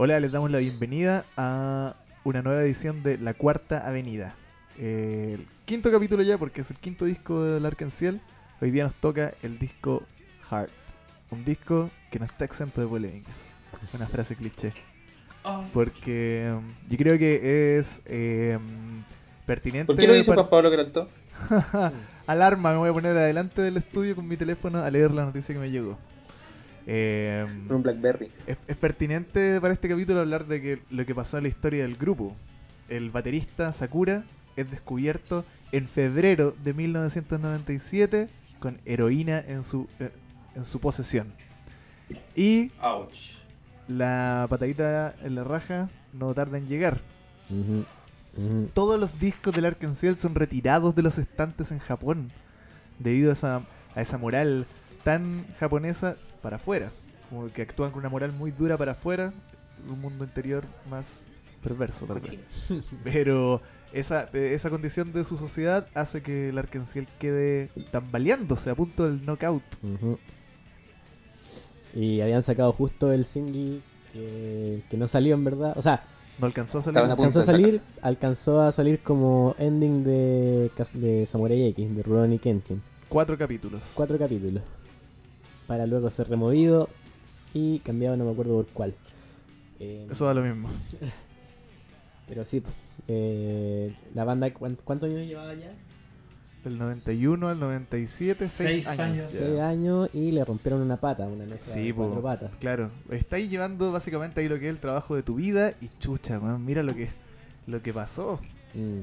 Hola, les damos la bienvenida a una nueva edición de La Cuarta Avenida. Eh, el quinto capítulo ya, porque es el quinto disco del Arcanciel. Hoy día nos toca el disco Heart. Un disco que no está exento de polémicas. Una frase cliché. Oh. Porque um, yo creo que es eh, pertinente. ¿Por qué lo dice Juan Pablo Peralta? Alarma, me voy a poner adelante del estudio con mi teléfono a leer la noticia que me llegó. Eh, un Blackberry. es, es pertinente para este capítulo hablar de que lo que pasó en la historia del grupo. El baterista Sakura es descubierto en febrero de 1997 con heroína en su, eh, en su posesión. Y Ouch. la patadita en la raja no tarda en llegar. Todos los discos del Arkansas son retirados de los estantes en Japón debido a esa, a esa moral tan japonesa para afuera. Como que actúan con una moral muy dura para afuera, un mundo interior más perverso tal vez. Pero esa, esa condición de su sociedad hace que el Arkansas quede tambaleándose a punto del knockout. Y habían sacado justo el single que, que no salió en verdad. O sea, No alcanzó a salir. Alcanzó a salir, alcanzó a salir como ending de, de Samurai X, de Rurouni Kenshin. Cuatro capítulos. Cuatro capítulos. Para luego ser removido y cambiado, no me acuerdo por cuál. Eh, Eso da lo mismo. Pero sí, eh, la banda, ¿cuán- ¿cuántos años llevaba ya? Del 91 al 97, seis, Seis años. años. ya. Seis años y le rompieron una pata, una mesa Sí, de po. cuatro patas. Claro, estáis llevando básicamente ahí lo que es el trabajo de tu vida y chucha, weón, mira lo que lo que pasó. Mm.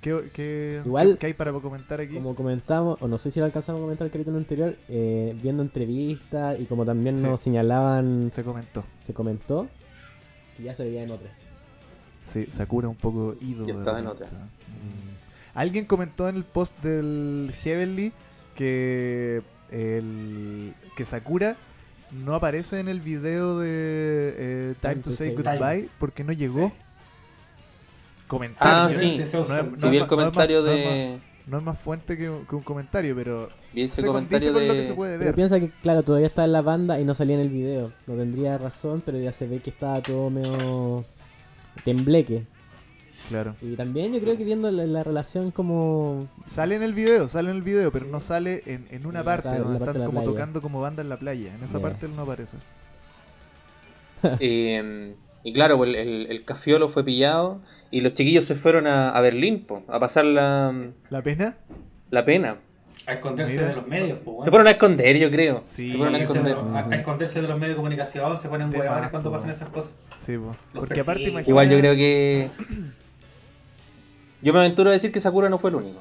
¿Qué, qué, Igual- qué- hay para comentar aquí? Como comentamos, o no sé si lo alcanzamos a comentar el capítulo anterior, eh, viendo entrevistas y como también Sí. nos señalaban, Se comentó. se comentó, que ya se veía en otra. Sí, Sakura un poco ido. Ya de estaba en otra. Mm. Alguien comentó en el post del Heavenly que el que Sakura no aparece en el video de eh, Time, to, Say Goodbye porque no llegó. Comentario. Ah, ¿no? sí. No es- Si vi el no es más- comentario no es más- de. No es más fuente que un, que un comentario, pero Vi ese se comentario con lo que se de. puede Pero ver. piensa que, claro, todavía está en la banda y no salía en el video. No tendría razón, pero ya se ve que estaba todo medio tembleque. Claro. Y también yo creo que viendo la, la relación como... Sale en el video, sale en el video, pero no sale en, en una En parte donde la parte están de como playa. tocando como banda en la playa. En esa parte él no aparece. eh, y claro, pues, el, el, el Cafiolo fue pillado y los chiquillos se fueron a, a Berlín po, a pasar la, ¿La pena? la pena. A esconderse Mira. de los medios, pues, Se fueron a esconder, yo creo. Sí, se fueron a esconder. A, a esconderse de los medios de comunicación, se ponen huevones cuando po. pasan esas cosas. Sí, po. Aparte imagina... Igual yo creo que. Yo me aventuro a decir que Sakura no fue el único.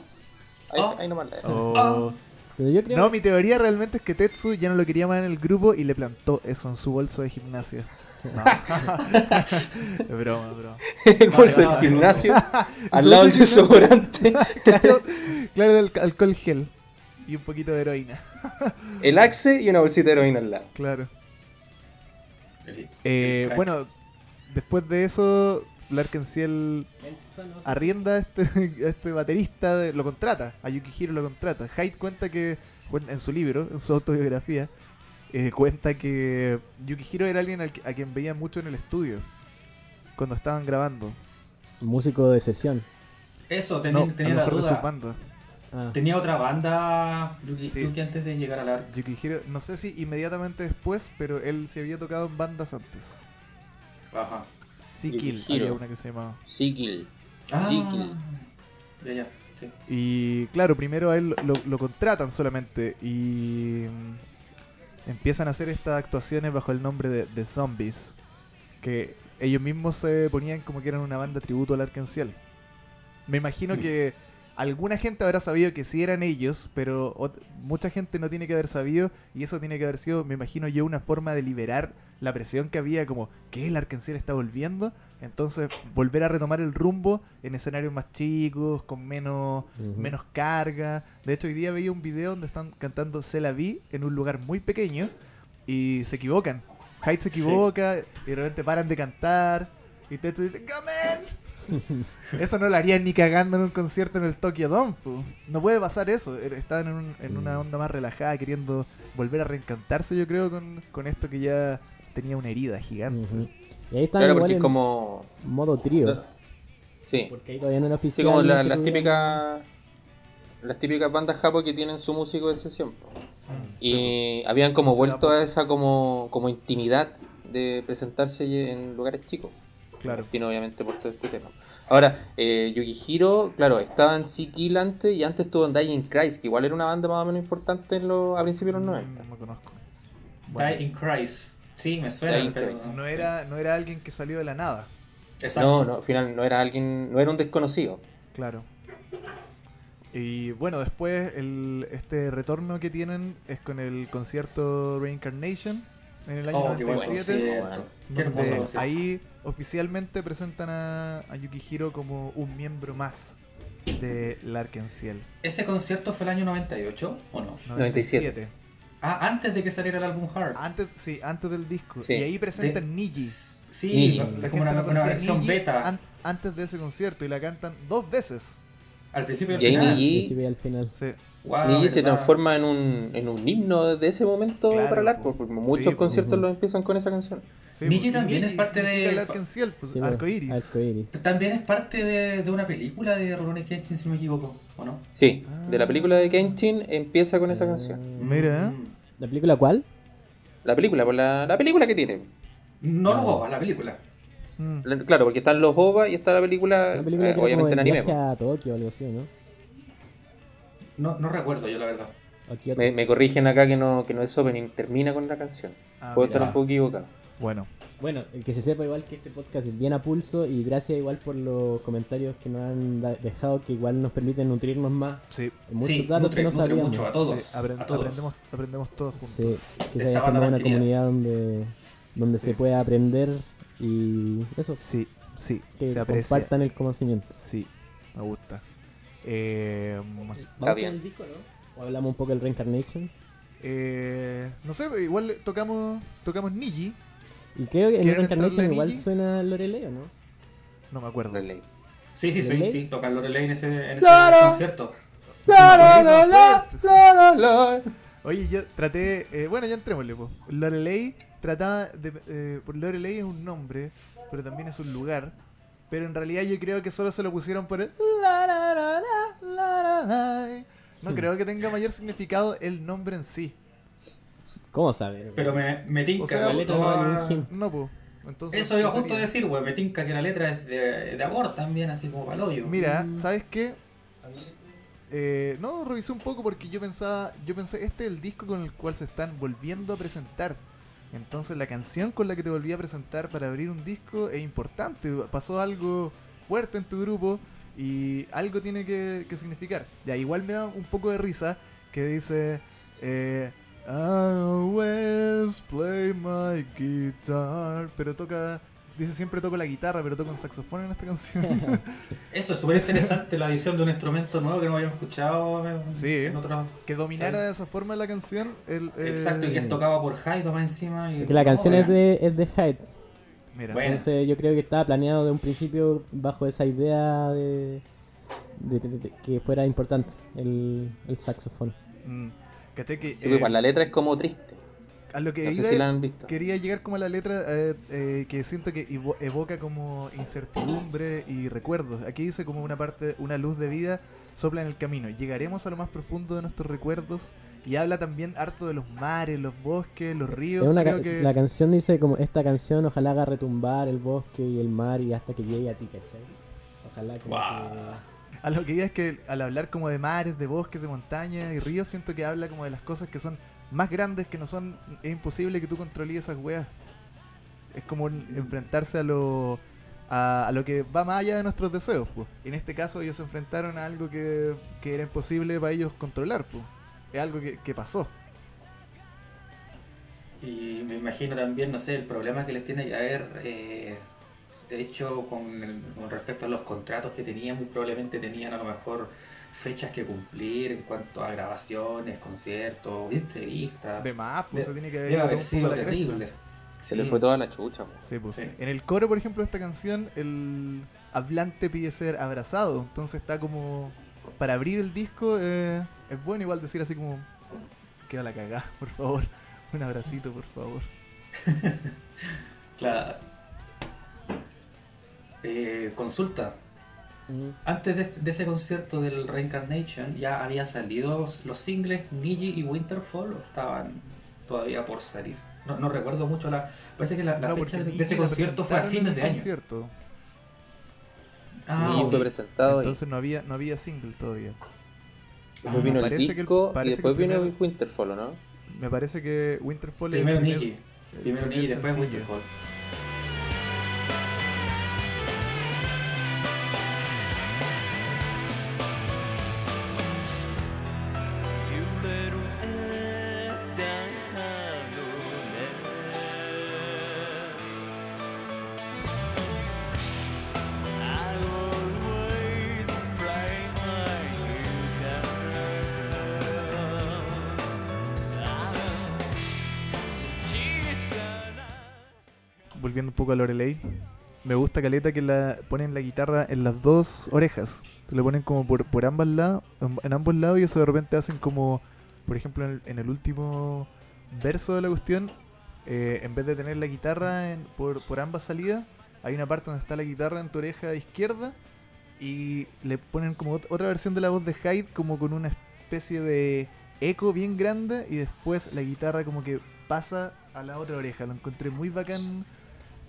Ahí, Oh. ahí nomás la dejo. Oh. Pero yo creo... No, mi teoría realmente es que Tetsu ya no lo quería más en el grupo y le plantó eso en su bolso de gimnasio. No. es broma, es broma. el bolso no, del no, gimnasio, al lado del desodorante, Claro, claro, del alcohol gel y un poquito de heroína. el axe y una bolsita de heroína al lado. Claro. El- Eh, el bueno, después de eso, Larkenciel arrienda a este, a este baterista, de- lo contrata, a Yukihiro lo contrata. Hyde cuenta que, en su libro, en su autobiografía, eh, cuenta que Yukihiro era alguien al que- a quien veía mucho en el estudio, cuando estaban grabando. Músico de sesión. Eso, tenía, no, tenía a lo la de bandas. Ah, Tenía otra banda, Yuki, Sí. Yuki, antes de llegar a la... Yukihiro, no sé si inmediatamente después, pero él se había tocado en bandas antes. Ajá. Sikil, había una que se llamaba. Sigil. Ah, ya, ya, sí. Y claro, primero a él lo, lo contratan solamente y empiezan a hacer estas actuaciones bajo el nombre de, de Zombies, que ellos mismos se ponían como que eran una banda tributo al Arcanciel. Me imagino que alguna gente habrá sabido que sí eran ellos, pero mucha gente no tiene que haber sabido y eso tiene que haber sido, me imagino yo, una forma de liberar la presión que había como que el Arcanciel está volviendo. Entonces, volver a retomar el rumbo en escenarios más chicos, con menos, menos carga. De hecho, hoy día veía un video donde están cantando Se la vi en un lugar muy pequeño y se equivocan. Hyde se equivoca y de repente paran de cantar y Tetsu dice ¡Comen! Eso no lo harían ni cagando en un concierto en el Tokyo Dome. pu. No puede pasar eso. Er- Estaban en, un- en una Mm. onda más relajada, queriendo volver a reencantarse, yo creo, con, con esto que ya tenía una herida gigante. Y ahí están Claro, igual porque es en como. modo trío. Sí. Porque ahí todavía no era Sí, oficial. como la- que las típicas. Las típicas bandas japo que tienen su músico de sesión. Y habían como vuelto a esa como, como intimidad de presentarse en lugares chicos. Claro. Imagino, obviamente, por todo este tema. Ahora, eh, Yukihiro, claro, estaba en Kill antes y antes estuvo en Dying Christ, que igual era una banda más o menos importante en los, a principios de los 90. Mm, No conozco. Die Bueno, in Christ. Sí, me suena, pero. Christ. no era, no era alguien que salió de la nada. Exacto. No, no, al final no era alguien, no era un desconocido. Claro. Y bueno, después el, este retorno que tienen es con el concierto Reincarnation en el año Oh, qué buen 97. concierto. Qué hermoso donde concierto. ahí oficialmente presentan a, a Yukihiro como un miembro más de Larkensiel. ¿Ese concierto fue el año 98 o no? 97. Ah, antes de que saliera el álbum Hard. Antes, sí, antes del disco. Sí. Y ahí presentan De- Niji. Sí, Niji. Es como una, versión Niji beta. an- antes de ese concierto y la cantan dos veces. Al principio y al final. Niji- Al principio y al final. Sí. Wow, Niji se transforma en un, en un himno de ese momento Claro, para el arco, porque muchos Sí, conciertos los empiezan con esa canción. Sí, Niji también es parte de- pues, Sí, iris. arcoíris. También es parte de, de una película de Rurouni Kenshin, si no me equivoco, ¿o no? Sí, Ah. de la película de Kenshin empieza con esa canción. Mira. ¿La película cuál? La película, por la, la película que tiene. No lo hago, la película. Mm. La- Claro, porque están los OVA y está la película, La película eh, obviamente en el anime. a Tokio algo así, ¿no? No, no recuerdo yo, la verdad. Me, me corrigen acá que no, que no es opening, termina con la canción. Ah, Puedo mira. estar un poco equivocado. Bueno, Bueno, el que se sepa igual que este podcast es bien a pulso y gracias igual por los comentarios que nos han dejado que igual nos permiten nutrirnos más sí. muchos sí, datos nutre- que no sabíamos. mucho a todos. sí, aprend- a todos. aprendemos, aprendemos todos juntos. Sí, que se haya formado una comunidad donde, donde Sí. se pueda aprender y eso, Sí, sí, que se compartan el conocimiento. Sí, me gusta. Eh, ¿Vamos Está bien. disco, no? ¿O hablamos un poco del Reincarnation? eh, no sé, igual tocamos tocamos Niji, Y creo que en ¿Quieren Reincarnation igual Niji? suena Lorelei, ¿o no? no me acuerdo. Relay. Sí, sí, sí, ¿Lorelei? sí, toca Lorelei en ese, en ese Claro. concierto. La, la, la, la, la, la, la. Oye, yo traté, eh, bueno, ya entrémosle, pues. Lorelei trataba de, eh, por Lorelei es un nombre, pero también es un lugar. Pero en realidad yo creo que solo se lo pusieron por el la, la, la, la, la, la. No Hmm. creo que tenga mayor significado el nombre en sí. ¿Cómo saber? Pero me, me tinca. O sea, que la letra toda- no pues. Entonces, Eso iba ¿qué justo a decir, güey. Me tinca que la letra es de, de amor también, así como paloyo. Mira, Mm. ¿sabes qué? Eh, no, revisé un poco porque yo pensaba, yo pensé, este es el disco con el cual se están volviendo a presentar. Entonces la canción con la que te volví a presentar para abrir un disco es importante. Pasó algo fuerte en tu grupo y algo tiene que, significar. Ya, igual me da un poco de risa que dice... Eh, I always play my guitar. Pero toca... Dice siempre toco la guitarra, pero toco un saxofón en esta canción. Eso es súper interesante, la edición de un instrumento nuevo que no habíamos escuchado en, Sí. en otros. que dominara de esa forma la canción. El, eh, Exacto, y que es tocado por Haido más encima. Y, Porque la canción no, es de, es de Hyde. Mira, Bueno. Entonces yo creo que estaba planeado de un principio bajo esa idea de, de- de- de- que fuera importante el, el saxofón. mm. Que, Sí, eh, pues, igual la letra es como triste. A lo que No sé si la han visto. quería llegar como a la letra eh, eh, que siento que evo- evoca como incertidumbre y recuerdos. Aquí dice como una parte, una luz de vida sopla en el camino. Llegaremos a lo más profundo de nuestros recuerdos y habla también harto de los mares, los bosques, los ríos. Es una Creo ca- que La canción dice como esta canción ojalá haga retumbar el bosque y el mar y hasta que llegue a ti, ¿cachai? Ojalá como Guau. a lo que iba es que al hablar como de mares, de bosques, de montañas y ríos, siento que habla como de las cosas que son más grandes, que no son, es imposible que tú controles esas weas. Es como enfrentarse a lo a, lo que va más allá de nuestros deseos, pues. En este caso ellos se enfrentaron a algo que, que era imposible para ellos controlar, pues. Es algo que, que pasó. Y me imagino también, no sé, el problema que les tiene que haber eh, hecho con, con respecto a los contratos que tenían, muy probablemente tenían a lo mejor fechas que cumplir en cuanto a grabaciones, conciertos, entrevistas. De más, pues De- se tiene que haber Debe haber sido terrible. Se le Sí. fue toda la chucha. Sí, pues. Sí. En el coro, por ejemplo, de esta canción, el hablante pide ser abrazado. Entonces está como. Para abrir el disco, eh, es bueno igual decir así como. Queda la cagada, por favor. Un abracito, por favor. Claro. Eh, consulta. Mm. Antes de, de ese concierto del Reincarnation ya había salido los singles Niji y Winterfall o estaban todavía por salir. No, no recuerdo mucho la. Parece que la, la No, fecha de, de ese concierto fue a fines de año. Ah, fue presentado y Entonces no había, no había single todavía. después Ah, vino el parece que el- disco y parece que después vino Winterfall, ¿o ¿no? Me parece que Winterfall Primero primer- Niji. Primero primer Niji, después sencillo. Winterfall. Caleta que la ponen la guitarra en las dos orejas. Se le ponen como por, ambas lados, en, ambos lados y eso de repente hacen como, por ejemplo, en el, último verso de la cuestión, eh, en vez de tener la guitarra en- por, por ambas salidas, hay una parte donde está la guitarra en tu oreja izquierda y le ponen como ot- otra versión de la voz de Hyde como con una especie de eco bien grande y después la guitarra como que pasa a la otra oreja. Lo encontré muy bacán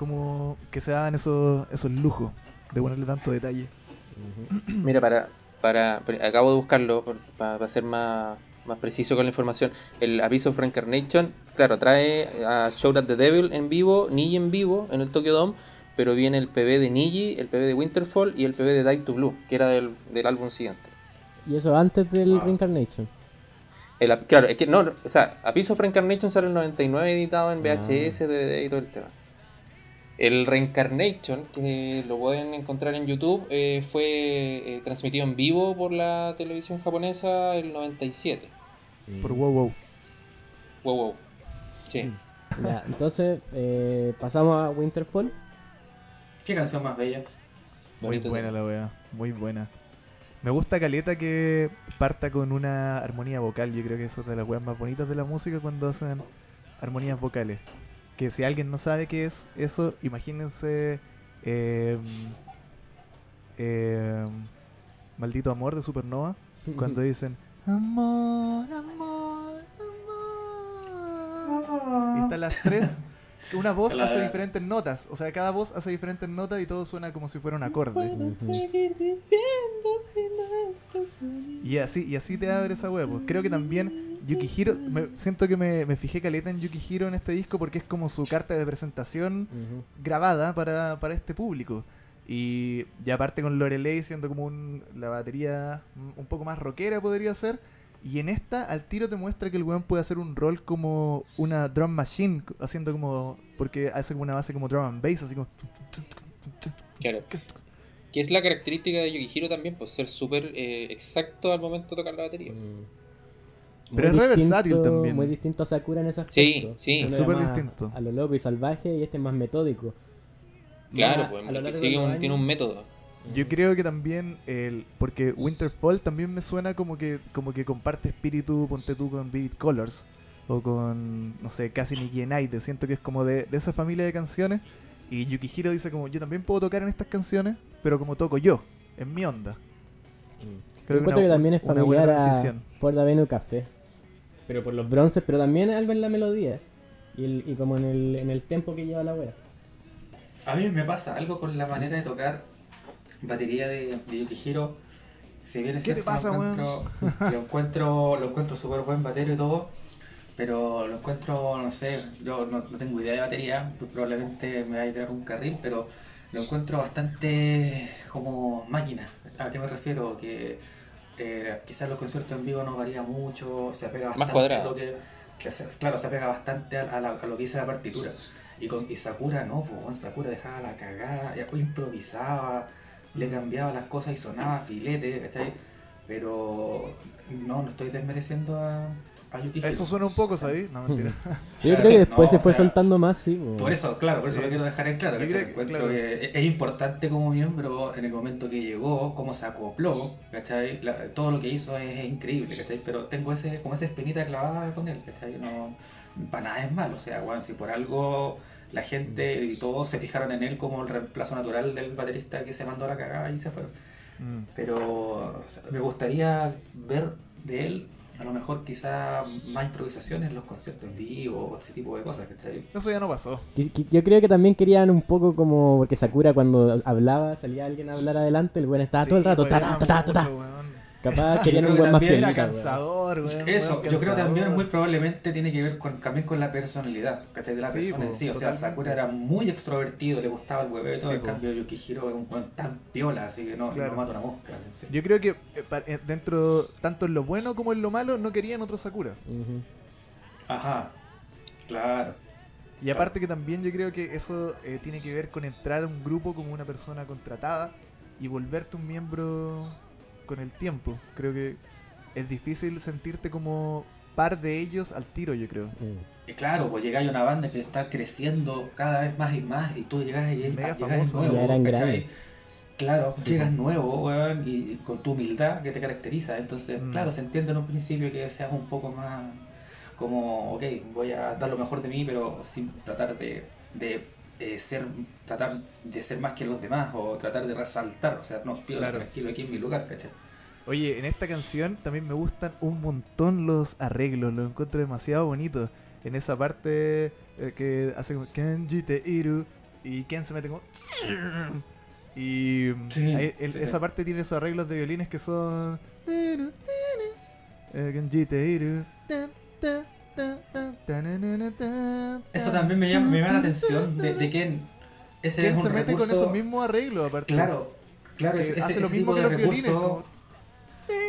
como que se daban esos, esos lujos de ponerle tanto detalle. Mira, para, para, acabo de buscarlo para, para ser más, más preciso con la información. El Abyss of Reincarnation, claro, trae a Shout at the Devil en vivo, Niji en vivo en el Tokyo Dome, pero viene el PB de Niji, el PB de Winterfall y el PB de Dive to Blue, que era del, del álbum siguiente. Y eso antes del Wow. Reincarnation. El, claro, es que no, o sea, Abyss of Reincarnation sale en el 99 editado en Ah. VHS, DVD y todo el tema. El Reincarnation, que lo pueden encontrar en YouTube, eh, fue eh, transmitido en vivo por la televisión japonesa el 97. Por wow wow. Wow, wow. Sí. Ya, entonces eh, pasamos a Winterfall. ¿Qué canción más bella? Muy Bonito buena tema. la wea, muy buena. Me gusta Caleta que parta con una armonía vocal. Yo creo que eso es de las weas más bonitas de la música cuando hacen armonías vocales. Que si alguien no sabe qué es eso, imagínense eh, eh, Maldito Amor de Supernova. Cuando dicen Amor, amor, amor. Y están las tres. Una voz Claro. hace diferentes notas. O sea, cada voz hace diferentes notas y todo suena como si fuera un acorde. Y así, y así te abre esa wea. pues. Creo que también Yukihiro. Me, siento que me, me fijé caleta en Yukihiro en este disco porque es como su carta de presentación grabada para, para este público. Y, y aparte con Lorelei siendo como un- la batería un poco más rockera podría ser. Y en esta al tiro te muestra que el weón puede hacer un rol como una drum machine, haciendo como... Porque hace como una base como drum and bass, así como... Claro. Que es la característica de Yukihiro también, pues ser súper eh, exacto al momento de tocar la batería. Mm. Pero Muy es re distinto- versátil también. Muy distinto a Sakura en ese aspecto. Sí, sí. Es súper más distinto. A lo loco y salvaje y este es más metódico. Claro, Más pues a lo porque sigue un- tiene un método. Yo creo que también el porque Winterfall también me suena como que como que comparte espíritu, ponte tú con Vivid Colors o con no sé, casi Nikki Night, siento que es como de, de esa familia de canciones y Yukihiro dice como yo también puedo tocar en estas canciones, pero como toco yo, en mi onda. Mm. Creo que, una- también es una buena familiar a. Ford Avenue Café. Pero por los bronces, pero también algo en la melodía. Y, el- y como en el, en el tempo que lleva la wea. A mí me pasa algo con la manera de tocar batería de, de Yukihiro. Si bien es ¿Qué te cierto, pasa, lo weón? encuentro, lo encuentro, lo encuentro súper buen batero y todo, pero lo encuentro, no sé, yo no, no tengo idea de batería, pues probablemente me vaya a tirar un carril, pero lo encuentro bastante como máquina. ¿A qué me refiero? Que eh, quizás los conciertos en vivo no varía mucho, se apega Más bastante cuadrado. a lo que, que se- claro, se apega bastante a, a la- a lo que dice la partitura. Y, con, y Sakura no, pues Sakura dejaba la cagada, ya, pues, improvisaba, le cambiaba las cosas y sonaba filete, ¿cachai? Pero no, no estoy desmereciendo a. Eso suena un poco, ¿sabes? No, mentira. Yo creo que después No, se fue o sea, soltando más, sí. po. Por eso, claro, por eso lo quiero dejar en claro. Yo ¿cachai? creo que- Encuentro claro. que es- es importante como miembro en el momento que llegó, cómo se acopló, ¿cachai? La- todo lo que hizo es, es increíble, ¿cachai? Pero tengo ese, como esa espinita clavada con él, ¿cachai? No, para nada es malo, o sea, bueno, si por algo la gente y todos se fijaron en él como el reemplazo natural del baterista que se mandó a la cagada y se fue. Mm. Pero o sea, me gustaría ver de él a lo mejor quizá más improvisaciones en los conciertos en vivo, ese tipo de cosas, ¿cachai? Eso ya no pasó. Yo creo que también querían un poco como. Porque Sakura cuando hablaba, salía alguien a hablar adelante, el buen estaba todo el rato. Ta, weón, ta, ta, ta, ta. Capaz querían un buen que más weón. cansador, weón. Eso, weón, yo creo también cansador. muy probablemente tiene que ver con, también con la personalidad, ¿cachai? De la Sí, persona en sí. O sea. Sakura era muy extrovertido, le gustaba el hueveo y todo. Sí, en po. cambio, Yukihiro es un weón tan piola, así que no, Claro. no mata una mosca. Yo creo que eh, eh, dentro, tanto en lo bueno como en lo malo, no querían otro Sakura. Ajá, claro. Y aparte que también yo creo que eso eh, tiene que ver con entrar a un grupo como una persona contratada y volverte un miembro con el tiempo. Creo que es difícil sentirte como par de ellos al tiro, yo creo. Mm. Y claro, pues llegáis a una banda que está creciendo cada vez más y más y tú llegas y Mega llegas famoso. nuevo. Claro, Sí, llegas pues. nuevo, weón, y con tu humildad que te caracteriza. Entonces, Mm. claro, se entiende en un principio que seas un poco más como, ok, voy a dar lo mejor de mí, pero sin tratar de, de eh, ser, tratar de ser más que los demás o tratar de resaltar. O sea, no, pido Claro. tranquilo aquí en mi lugar, ¿cachai? Oye, en esta canción también me gustan un montón los arreglos, los encuentro demasiado bonitos. En esa parte eh, que hace como Kenji te iru y Ken se mete como y Sí, ahí- el- sí, esa sí. parte tiene esos arreglos de violines que son eh, Kenji te iru Eso también me llama, me llama la atención de, de que ese es un se mete recurso... con esos mismos arreglos aparte. Claro, claro, ese, lo mismo tipo que de violines. recurso, como-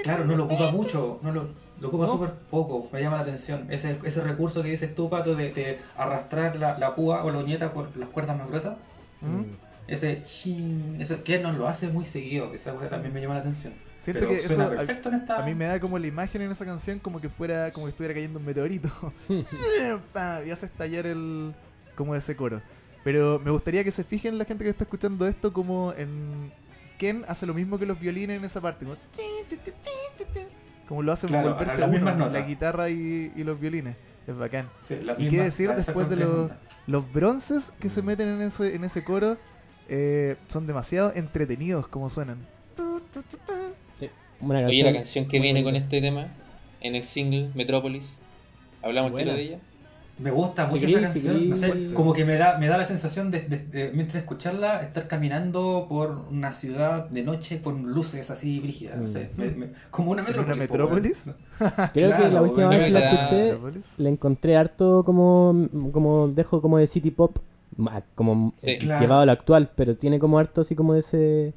claro, no lo ocupa mucho, no lo, lo ocupa No. súper poco, me llama la atención. Ese, ese recurso que dices tú, Pato, de, de arrastrar la, la púa o la uñeta por las cuerdas más gruesas, ¿Mm? ese chin, eso que no lo hace muy seguido, esa cosa también me llama la atención. Siento Pero que eso a- en esta... A mí me da como la imagen en esa canción como que fuera como que estuviera cayendo un meteorito. Y hace estallar el como ese coro. Pero me gustaría que se fijen la gente que está escuchando esto como en Ken hace lo mismo que los violines en esa parte, como, como lo hacen Claro, volverse uno, la guitarra y, y los violines. Es bacán. Sí, ¿Y qué decir después de los-. Los bronces que se meten en ese, en ese coro eh, son demasiado entretenidos como suenan. Una Oye, la canción que viene con este tema, en el single Metropolis, ¿hablamos Buena. de ella? Me gusta mucho querí- esa canción, no sé, como que me da, me da la sensación de, de- de, mientras escucharla, estar caminando por una ciudad de noche con luces así brígidas, no sé, me- me- como una ¿En metrópolis. una po, metrópolis? Creo que la última bueno, vez que la escuché ¿Metrópolis? le encontré harto como, como dejo como de city pop, como Sí. Claro. llevado a lo actual, pero tiene como harto así como de ese,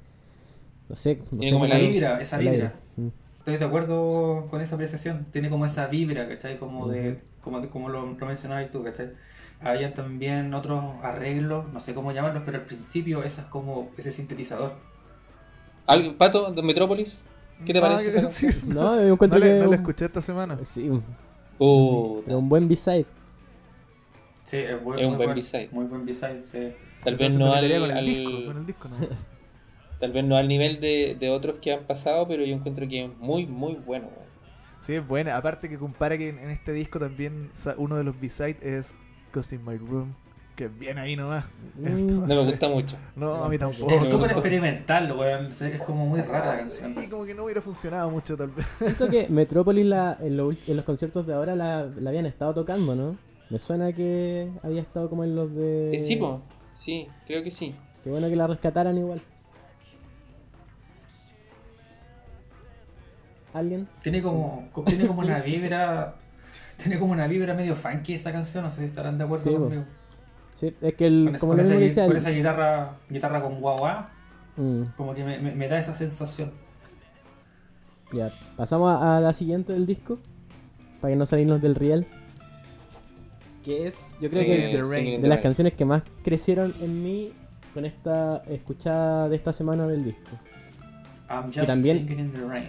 no sé, no Tiene sé como Esa la- vibra, esa aire. vibra. Mm. Estoy de acuerdo con esa apreciación. Tiene como esa vibra, ¿cachai? Como de, Ujú. como, de- como lo, lo mencionabas tú, ¿cachai? Había también otros arreglos, no sé cómo llamarlos, pero al principio esas como ese sintetizador. ¿Algo, Pato, de Metropolis? ¿Qué te Nada parece que esa. No, yo No encuentro le- que no la un- escuché esta semana. sí, Puta. pero un buen B-side. Sí, es, buen, Es un buen buen B-side. Muy buen B-side, sí. Tal vez no al, metería con el al- disco, con el disco, no. tal vez no al nivel de, de otros que han pasado, pero yo encuentro que es muy, muy bueno. weón. Sí, es buena. Aparte que compara que en, en este disco también sa- uno de los B-sides es Ghost in My Room, que es bien ahí nomás. Mm, No me gusta mucho. No, a mí tampoco. Es súper experimental, weón. Es como muy rara la canción. Sí, como que no hubiera funcionado mucho tal vez. Siento que Metropolis la, en, lo en los conciertos de ahora la, la habían estado tocando, ¿no? Me suena que había estado como en los de... Eh, sí, po. sí, creo que sí. Qué bueno que la rescataran igual. ¿Alguien? Tiene como, co- tiene como una vibra. Tiene como una vibra medio funky esa canción, no sé si estarán de acuerdo Sí, conmigo. Sí, es que el, Con, esa- como con esa, que con el- esa guitarra, guitarra con guau, Mm, como que me, me- me da esa sensación. ya, pasamos a, a la siguiente del disco. Para que no salirnos del riel. Que es, yo creo Sí, que de the las Rain. canciones que más crecieron en mí con esta escuchada de esta semana del disco. I'm just también- singing in the rain.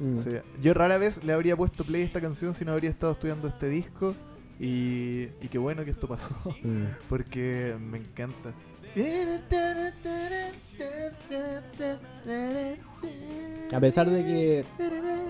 Mm. Sí. Yo rara vez le habría puesto play a esta canción si no habría estado estudiando este disco. Y, y qué bueno que esto pasó, Mm. porque me encanta. A pesar de que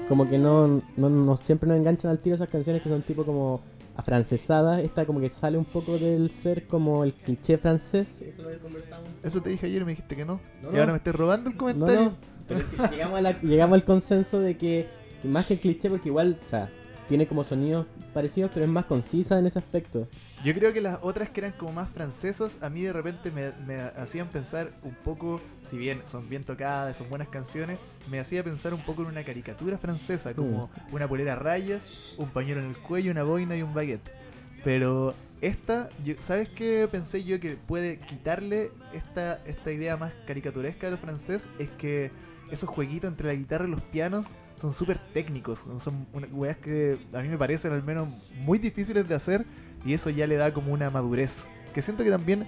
como que no, no, no siempre nos enganchan al tiro esas canciones que son tipo como afrancesada, esta como que sale un poco del ser como el cliché francés. Eso lo conversamos. Eso te dije ayer y me dijiste que no. No, y no. ahora me estás robando el comentario. no, pero llegamos, a la- llegamos al consenso de que, que más que el cliché, porque igual, o sea, tiene como sonidos parecidos, pero es más concisa en ese aspecto. Yo creo que las otras que eran como más francesas, a mí de repente me, me hacían pensar un poco, si bien son bien tocadas, son buenas canciones, me hacía pensar un poco en una caricatura francesa, como una polera a rayas, un pañuelo en el cuello, una boina y un baguette. Pero esta, yo- ¿sabes qué pensé yo que puede quitarle esta, esta idea más caricaturesca de lo francés? Es que esos jueguitos entre la guitarra y los pianos son súper técnicos, son una- weas que a mí me parecen al menos muy difíciles de hacer y eso ya le da como una madurez. Que siento que también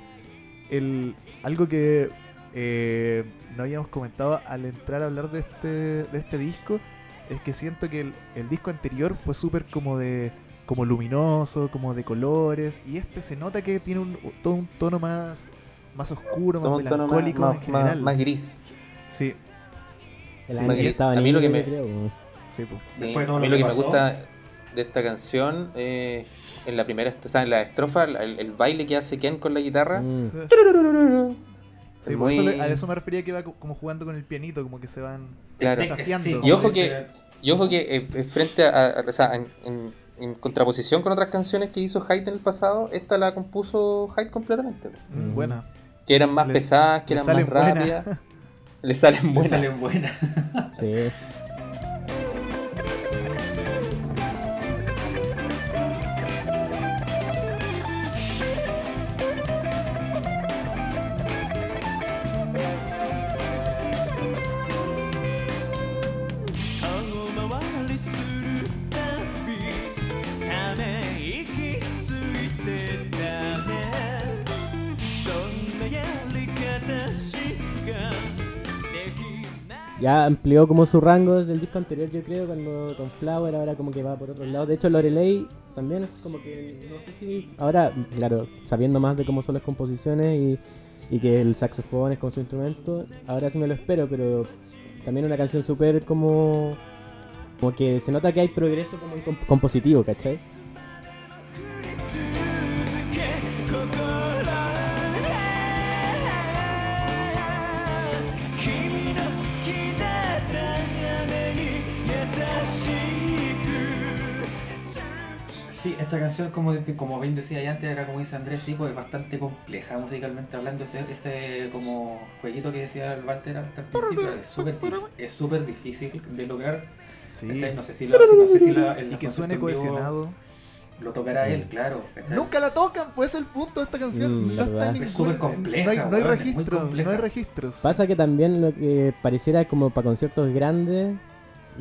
el algo que eh, no habíamos comentado al entrar a hablar de este, de este disco es que siento que el, el disco anterior fue súper como de como luminoso, como de colores y este se nota que tiene un, todo un tono más más oscuro, más melancólico más- en general. más- más gris. Sí, Sí, a mí lo que me- creo. sí. Sí, a mí lo que me gusta de esta canción, eh, en la primera, o sea, en la estrofa, el, el baile que hace Ken con la guitarra. Mm. Sí, Es por eso a eso me refería que va co- como jugando con el pianito, como que se van Claro. desafiando. Y ojo que- Y ojo que eh, eh, frente a, a- o sea, en, en- en contraposición con otras canciones que hizo Hyde en el pasado, esta la compuso Hyde completamente. Mm, buena. Que eran más Le- pesadas, que eran más rápidas. Le salen Le buenas. salen buenas. Sí. Ya amplió como su rango desde el disco anterior, yo creo, cuando con Flower, ahora como que va por otros lados. De hecho, Lorelei también es como que, no sé si... Ahora, claro, sabiendo más de cómo son las composiciones y, y que el saxofón es con su instrumento, ahora sí me lo espero, pero también una canción súper como... Como que se nota que hay progreso como en comp- compositivo, ¿cachai? Sí, esta canción, como, como bien decía ya antes, era como dice Andrés, sí, pues es bastante compleja musicalmente hablando. Ese, ese como jueguito que decía el Walter hasta el principio es súper es súper difícil de lograr. Sí. No sé si, lo, si- no sé si la, el Y que suene en vivo cohesionado. Lo tocará él, claro. ¿cachai? Nunca la tocan, pues es el punto de esta canción. Mm, no está en Es ningún- súper compleja, No hay, no hay registros, no hay registros. Pasa que también lo que pareciera como para conciertos grandes, mm,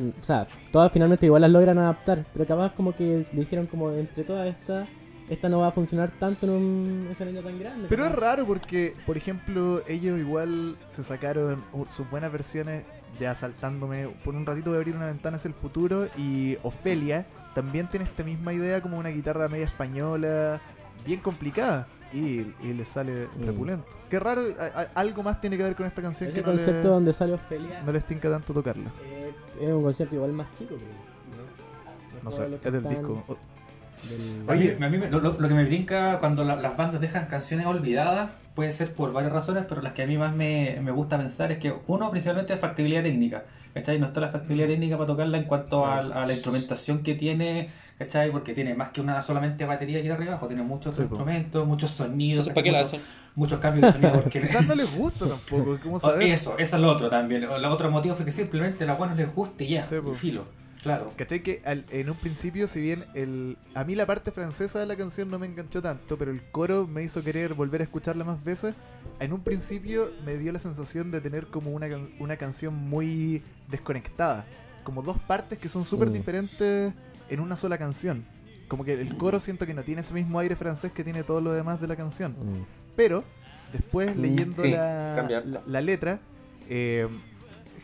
o sea, todas finalmente igual las logran adaptar, pero capaz como que dijeron como entre todas estas, esta no va a funcionar tanto en un escenario tan grande. Pero es raro porque, por ejemplo, ellos igual se sacaron sus buenas versiones de Asaltándome. Por un ratito voy a abrir una ventana hacia el futuro. Y Ofelia también tiene esta misma idea como una guitarra media española, bien complicada. Y, y le sale Mm. repulento. Qué raro, a- a- algo más tiene que ver con esta canción Ese que no concierto le, donde sale Ofelia no les tinca tanto tocarla. eh, es un concierto igual más chico, creo. No como sé, es del están disco. Del- Oye, a mí me- lo, lo- lo que me brinca cuando la- las bandas dejan canciones olvidadas puede ser por varias razones, pero las que a mí más me, me gusta pensar es que uno principalmente es factibilidad técnica, ¿cachai? No está la factibilidad técnica para tocarla en cuanto a, a la instrumentación que tiene, ¿cachai? Porque tiene más que una solamente batería y guitarra y bajo, tiene muchos Sí, instrumentos, muchos sonidos, ¿para qué la muchos, hacen? muchos cambios de sonido. Porque Quizás no les gusta tampoco, ¿cómo Oh, saber? Eso, eso es lo otro también. El otro motivo fue que simplemente a la buena les guste y ya, Sí, y filo. Claro. ¿Cachai? Que al- en un principio, si bien el, a mí la parte francesa de la canción no me enganchó tanto, pero el coro me hizo querer volver a escucharla más veces, en un principio me dio la sensación de tener como una, can- una canción muy desconectada. Como dos partes que son súper Mm. diferentes en una sola canción. Como que el coro siento que no tiene ese mismo aire francés que tiene todo lo demás de la canción. Mm. Pero, después Mm, leyendo sí, la, la, la letra, eh,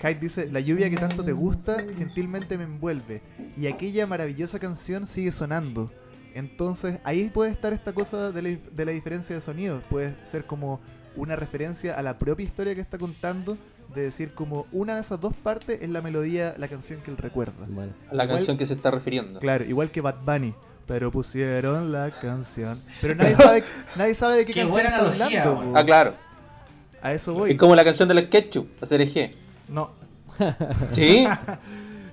Hyde dice, la lluvia que tanto te gusta, gentilmente me envuelve. Y aquella maravillosa canción sigue sonando. Entonces, ahí puede estar esta cosa de la, de la diferencia de sonido. Puede ser como una referencia a la propia historia que está contando. De decir como una de esas dos partes es la melodía, la canción que él recuerda. Bueno. La Igual- canción que se está refiriendo. Claro, igual que Bad Bunny. pero pusieron la canción. Pero nadie sabe, nadie sabe de qué, Qué canción está analogía, hablando. po. Ah, claro. A eso voy. Es como la canción de la Ketchup, hacer eje. No. ¿Sí?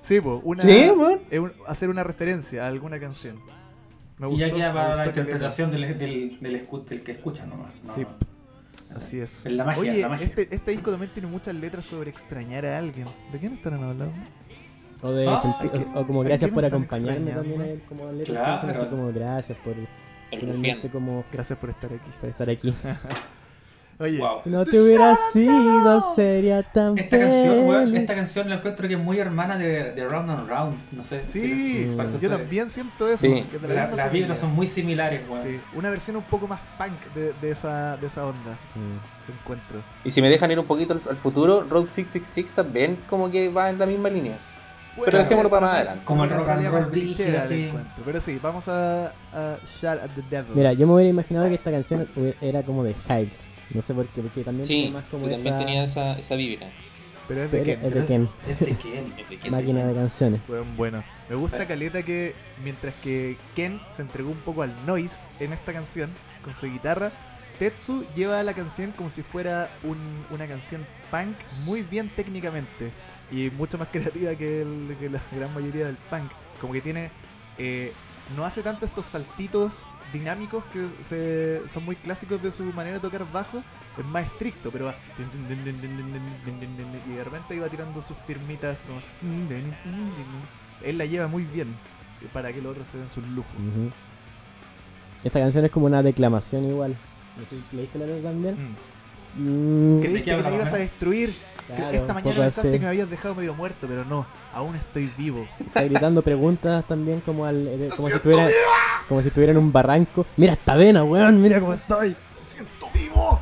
Sí, po, una, Sí, un- hacer una referencia a alguna canción. Me Y ya gustó- queda para la gustó interpretación del, del, del, escu- del que escucha nomás. No, Sí. Así es. Es la magia, Oye, la magia. Este, este disco también tiene muchas letras sobre extrañar a alguien. ¿De quién estarán hablando? O, de Ah, senti- ¿a qué- o, o como gracias por acompañarme también. hay como letras Claro. así como gracias por finalmente como Gracias por estar aquí. por estar aquí. Oye, Wow. Si no te hubiera sido, sería tan Esta canción, weón, esta canción la encuentro que es muy hermana de, de Round and Round. No sé. sí, Mm. para yo ustedes. también siento eso. Sí. que la las vibras son muy similares, weón. Sí, una versión un poco más punk de, de esa, de esa onda Mm. encuentro. Y si me dejan ir un poquito al, al futuro, Road 666 también como que va en la misma línea. Pero dejémoslo para más adelante. Como el rock and roll el encuentro. Pero sí, vamos a, a Shout at the Devil. Mira, yo me hubiera imaginado que esta canción hue- era como de hype. No sé por qué, porque también Sí, más como también esa... tenía esa, esa vibra. pero es de pero Ken. es de Ken, Es de Ken. Es de Ken. máquina de canciones. Weón, bueno, me gusta Sí. Caleta que mientras que Ken se entregó un poco al noise en esta canción con su guitarra, Tetsu lleva la canción como si fuera un- una canción punk muy bien técnicamente y mucho más creativa que, el- que la gran mayoría del punk. Como que tiene, eh, no hace tanto estos saltitos dinámicos que se- son muy clásicos de su manera de tocar bajo. Es más estricto, pero va. Y de repente iba tirando sus firmitas como. Él la lleva muy bien para que los otros se den sus lujos. Ujú. Esta canción es como una declamación igual. No sé si leíste la letra también. Mm. Mm, Creíste que me ibas a eh? destruir. Claro, Esta mañana pensaste que me habías dejado medio muerto, pero no. Aún estoy vivo. Está gritando preguntas también como al eh, como si estuviera como si estuviera en un barranco. Mira esta vena, weón, mira cómo estoy. ¡Siento vivo!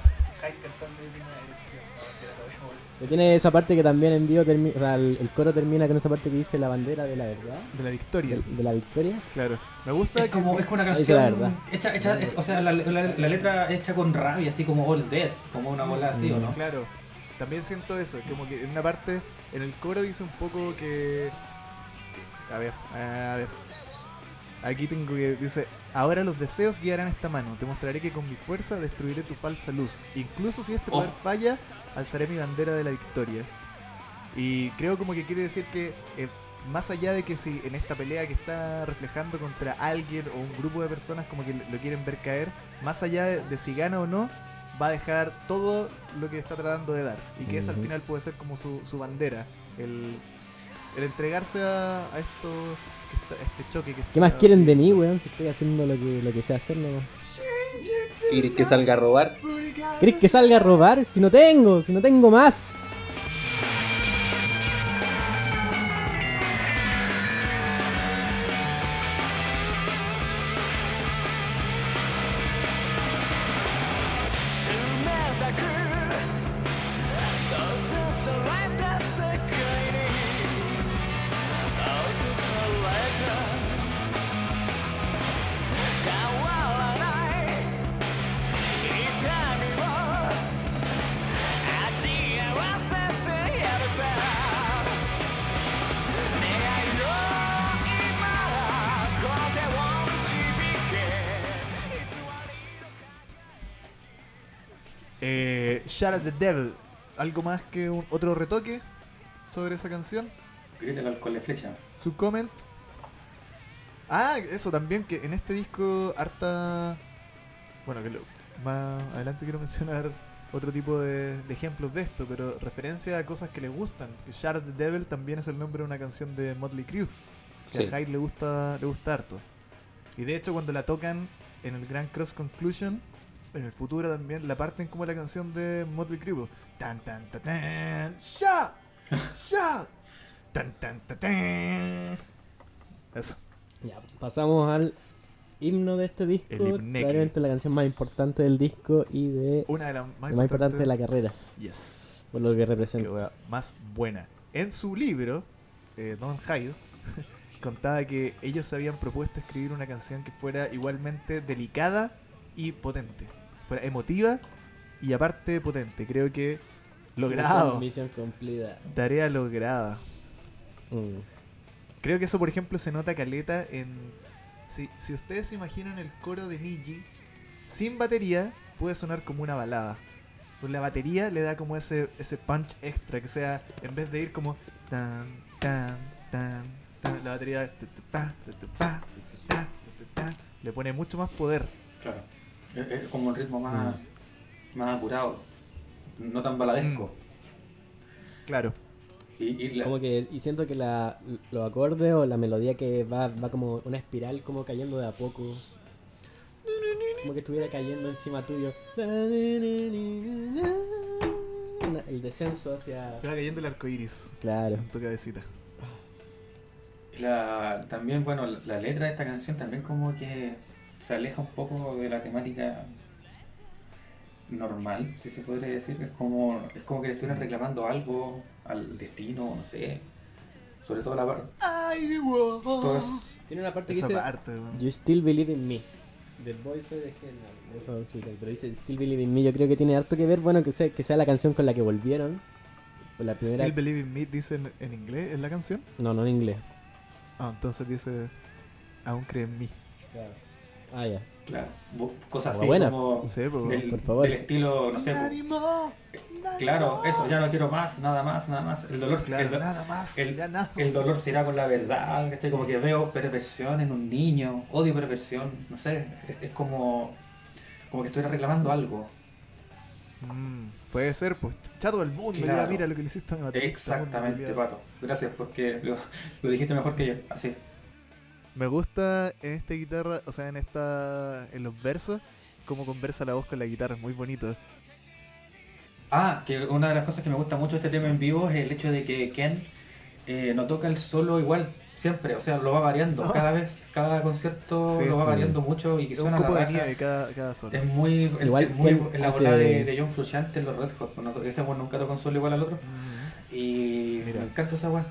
Y Tiene esa parte que también en vivo termina, o sea, el, el coro termina con esa parte que dice la bandera de la verdad, De la victoria. de, de la victoria. Claro. Me gusta Es como, es como una Esa es la canción verdad. hecha, hecha, o sea, la, la- la letra hecha con rabia, así como All Dead, como una bola así, ¿o no? Claro. También siento eso. Como que en una parte, en el coro dice un poco que. A ver, a ver. Aquí tengo que. Dice: Ahora los deseos guiarán esta mano. Te mostraré que con mi fuerza destruiré tu falsa luz. Incluso si este poder Oh. falla, alzaré mi bandera de la victoria. Y creo como que quiere decir que. eh, más allá de que si en esta pelea que está reflejando contra alguien o un grupo de personas como que lo quieren ver caer, más allá de, de si gana o no, va a dejar todo lo que está tratando de dar. Y que esa al final puede ser como su, su bandera. El, el entregarse a, a esto, está- este choque que ¿Qué más quieren de mí, weón? Si estoy haciendo lo que lo que sé hacer, no. ¿Quieres que salga a robar? ¿Crees que salga a robar? Si no tengo, si no tengo más. Shout at the Devil. ¿Algo más que un, otro retoque sobre esa canción? Grita el alcohol de flecha. Su comment. Ah, eso también, que en este disco harta... Bueno, que lo- más adelante quiero mencionar otro tipo de, de ejemplos de esto, pero referencia a cosas que le gustan. Que at the Devil también es el nombre de una canción de Motley Crue. Que Sí. a Hyde le gusta, le gusta harto. Y de hecho cuando la tocan en el Grand Cross Conclusion, en el futuro también la parten como la canción de Motley Crue. Tan tan tan tan. Shout, shout. Tan tan tan tan. Eso. Ya, pasamos al himno de este disco. Probablemente la canción más importante del disco y de Una de las más, la más importante de la carrera, Yes. por lo que representa. más buena. En su libro, eh, Don Hyde contaba que ellos se habían propuesto escribir una canción que fuera igualmente delicada y potente. Fuera emotiva y aparte potente. Creo que logrado. Misión cumplida. Tarea lograda. Mm. Creo que eso, por ejemplo, se nota caleta en Si, si ustedes se imaginan el coro de Niji, sin batería, puede sonar como una balada. Con la batería le da como ese, ese punch extra, que sea, en vez de ir como tan, tan, tan, tan, la batería tu, tu, pa, tu, tu, pa, tu, tu, ta, tu, tu, ta, le pone mucho más poder. Claro. Es, es como un ritmo más, más apurado, no tan baladesco. Claro. Y, y la- Como que, y siento que la, los acordes o la melodía que va, va como una espiral como cayendo de a poco. Como que estuviera cayendo encima tuyo. El descenso hacia... Va cayendo el arco iris. Claro. Un toque de cita. La, también, bueno, la letra de esta canción también como que se aleja un poco de la temática normal, si se podría decir. Es como, es como que le estuvieran reclamando algo al destino, no sé. Sobre todo la parte. Ay, wow. Todo es- Tiene una parte que Esa dice... parte. You still believe in me. The voice of the General. Eso sé, pero dice Still believe in me. Yo creo que tiene harto que ver, bueno, que sea, que sea la canción con la que volvieron. La primera... Still Believe in Me dice en, en inglés en la canción. No, no en inglés. Ah, entonces dice Aún cree en mí. Ah, ya. Claro, cosas Como así buena. como Sí, pues, del, por favor. del estilo, no sé. Claro, eso, ya no quiero más, nada más, nada más. El dolor, Claro, el, do- nada más. el- ya nada. el dolor se irá con la verdad, ¿cachai? Como que veo perversión en un niño, odio perversión, no sé, es, es como, como que estuviera reclamando algo. Mm, puede ser, pues. Chato del mundo. Claro. ya mira lo que le hiciste a mi Exactamente, Pato. Gracias porque lo, lo dijiste mejor que yo, así. Me gusta en esta guitarra, o sea, en esta en los versos, cómo conversa la voz con la guitarra, es muy bonito. Ah, que una de las cosas que me gusta mucho de este tema en vivo es el hecho de que Ken eh, no toca el solo igual, siempre, o sea, lo va variando, Ah. cada vez, cada concierto Sí. lo va variando mucho y que un suena a la copo de cada, cada solo. Es muy, el- Igual es muy la bola de, de John Frusciante en los Red Hot, no to- ese weón nunca tocó un solo igual al otro. Mm. Y Mira. me encanta esa weón.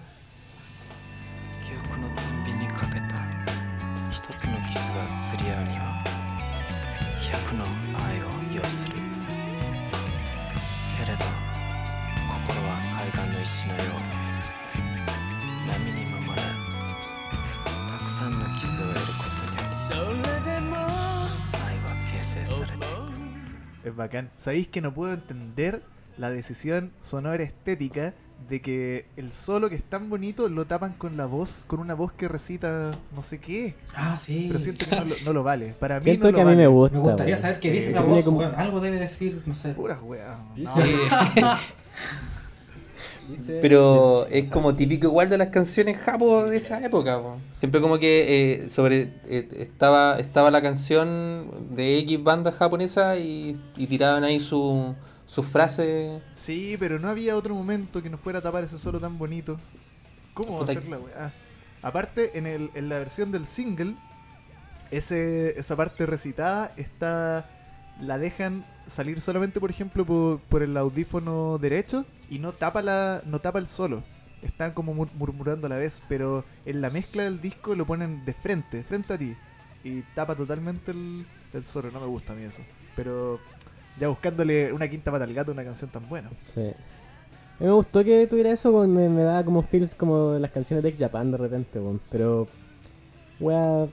つの傷が釣り合うには百の愛を要するけれど心は海岸の石のよう波に揉まれたくさんの傷を得ることにより愛は形成されていく Es bacán. ¿Sabéis que no puedo entender la decisión sonora estética de que el solo que es tan bonito lo tapan con la voz, con una voz que recita no sé qué? Ah, sí. Pero siento que no lo, no lo vale. Para mí Siento no lo que a mí vale. me gusta. Me gustaría saber qué dice Eh, esa voz, como-. Algo debe decir, no sé. Puras weas. No. Pero es como típico igual de las canciones japo de esa época. po. Siempre como que eh, sobre eh, estaba estaba la canción de X banda japonesa y, y tiraban ahí su, sus frases. Sí, pero no había otro momento que nos fuera a tapar ese solo tan bonito. ¿Cómo va a ser la weá? Aparte, en, el, en la versión del single, ese, esa parte recitada está. La dejan salir solamente, por ejemplo, por, por el audífono derecho y no tapa la no tapa el solo. Están como mur- murmurando a la vez, pero en la mezcla del disco lo ponen de frente, frente a ti. Y tapa totalmente el, el solo. No me gusta a mí eso. Pero ya buscándole una quinta pata al gato a una canción tan buena. Sí. A mí me gustó que tuviera eso, me, me da como feels como de las canciones de X Japan de repente, weón. Pero, wea,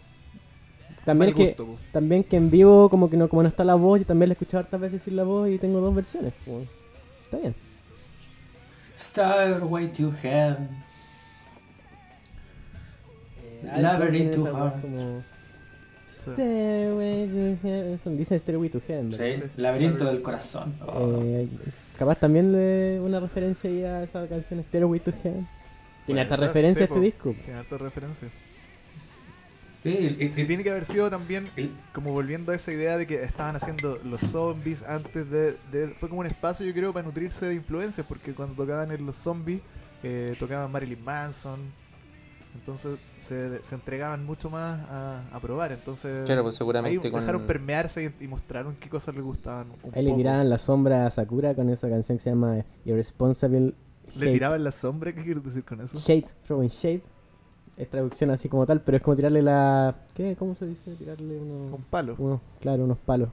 también que, po. también que en vivo como que no, como no está la voz, yo también la he escuchado hartas veces sin la voz y tengo dos versiones, weón. Está bien. Starway to Heaven. Ah, Labyrinth to Heart. como- Sí. Stairway to Heaven, son- Dice Stairway to Heaven. Sí, Laberinto del corazón. Oh. Eh, capaz también de una referencia ahí a esa canción Stairway to Heaven. Tiene harta referencia sí, a este disco. Tiene harta referencia. Sí, y- y- Sí, tiene que haber sido también y- como volviendo a esa idea de que estaban haciendo los zombies antes de, de- Fue como un espacio, yo creo, para nutrirse de influencias, porque cuando tocaban en los zombies, eh, tocaban Marilyn Manson. Entonces se, se entregaban mucho más a, a probar. Entonces Claro, pues ahí seguramente con dejaron permearse y, y mostraron qué cosas les gustaban. un Ahí le tiraban la sombra a Sakura con esa canción que se llama Irresponsible Le Hate. tiraban la sombra, ¿qué quieres decir con eso? Shade, throwing shade. Es traducción así como tal, pero es como tirarle la. ¿Qué? ¿Cómo se dice? Tirarle unos. Con palo. unos claro, unos palos.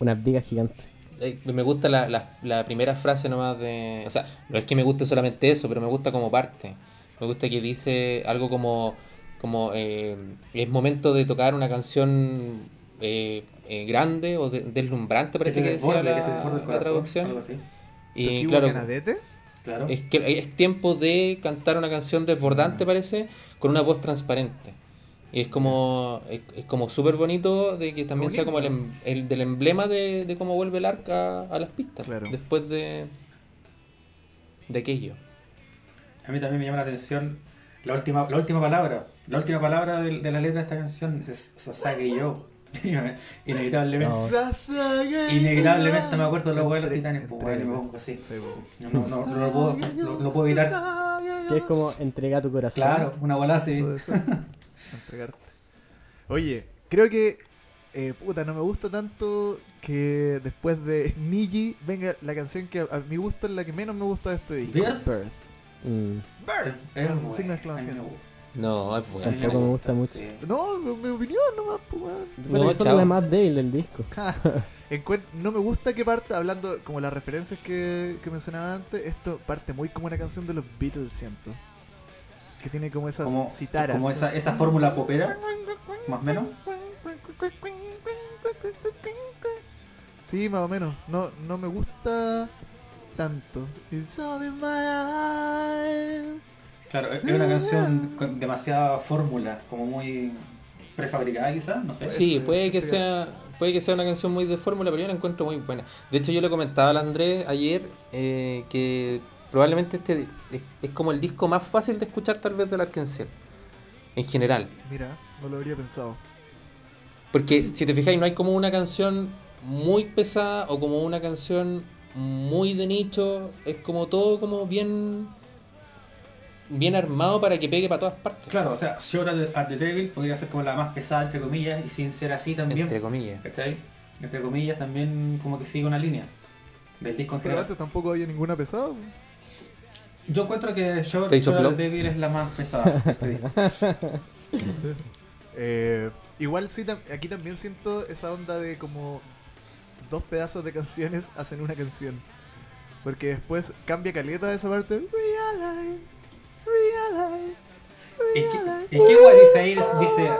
Unas vigas gigantes. Eh, me gusta la, la, la primera frase nomás de... O sea, no es que me guste solamente eso, pero me gusta como parte. Me gusta que dice algo como... como eh, es momento de tocar una canción eh, eh, grande o de- deslumbrante, parece que, te decía desborde, la, que el la corazón, traducción. algo así. Y ¿Tequivo claro? Claro. es que es tiempo de cantar una canción desbordante, parece, con una voz transparente. Y es como es, es como súper bonito de que también sea como el, em- el del emblema de, de cómo vuelve el arca a las pistas Claro. después de de aquello. A mí también me llama la atención la última, la última palabra. La última palabra de, de la letra de esta canción es Sasage Yo. Inevitablemente. No. Sasage Inevitablemente me acuerdo de los vuelos titanes, pues bueno, me pongo así. Sí, po. No, no, no, no lo puedo, no, no puedo evitar. Que es como entrega tu corazón. Claro, una bola así. Eso, eso. Entregarte. Oye, creo que. eh, puta, no me gusta tanto que después de Niji venga la canción que a, a mi gusto es la que menos me gusta de este disco. ¿Birth? Birth. Mm, Es, es Con bueno, signo de a mí me exclamación. gusta. No, es A bueno. mí Tampoco me gusta mucho. sí. No, mi, mi opinión nomás, pues, No, eso es la más débil del disco. No me gusta que parte, hablando como las referencias que, que mencionaba antes, esto parte muy como una canción de los Beatles, siento. Que tiene como esas Como, citaras. como esa, esa fórmula popera, más o menos. Sí, más o menos. No, no me gusta tanto. It's all in my eyes. Claro, es una canción con demasiada fórmula, como muy prefabricada quizás, no sé. Sí, puede que sea puede que sea una canción muy de fórmula, pero yo la encuentro muy buena. De hecho, yo le comentaba al Andrés ayer eh, que probablemente este es, es como el disco más fácil de escuchar tal vez del Arkansas en general. Mira, no lo habría pensado. Porque si te fijáis, no hay como una canción muy pesada o como una canción muy de nicho. Es como todo como bien bien armado para que pegue para todas partes. Claro, o sea, Short at the, at the Devil podría ser como la más pesada, entre comillas, y sin ser así también. Entre comillas. ¿Cachai? Entre comillas, también como que sigue una línea del disco en Pero general. antes tampoco había ninguna pesada. Yo encuentro que Short, at the Devil es la más pesada de este disco. Eh, igual sí, tam- aquí también siento esa onda de como dos pedazos de canciones hacen una canción. Porque después cambia caleta esa parte. Realize, realize, ¿Y qué, realize. y qué guay dice ahí? Dice,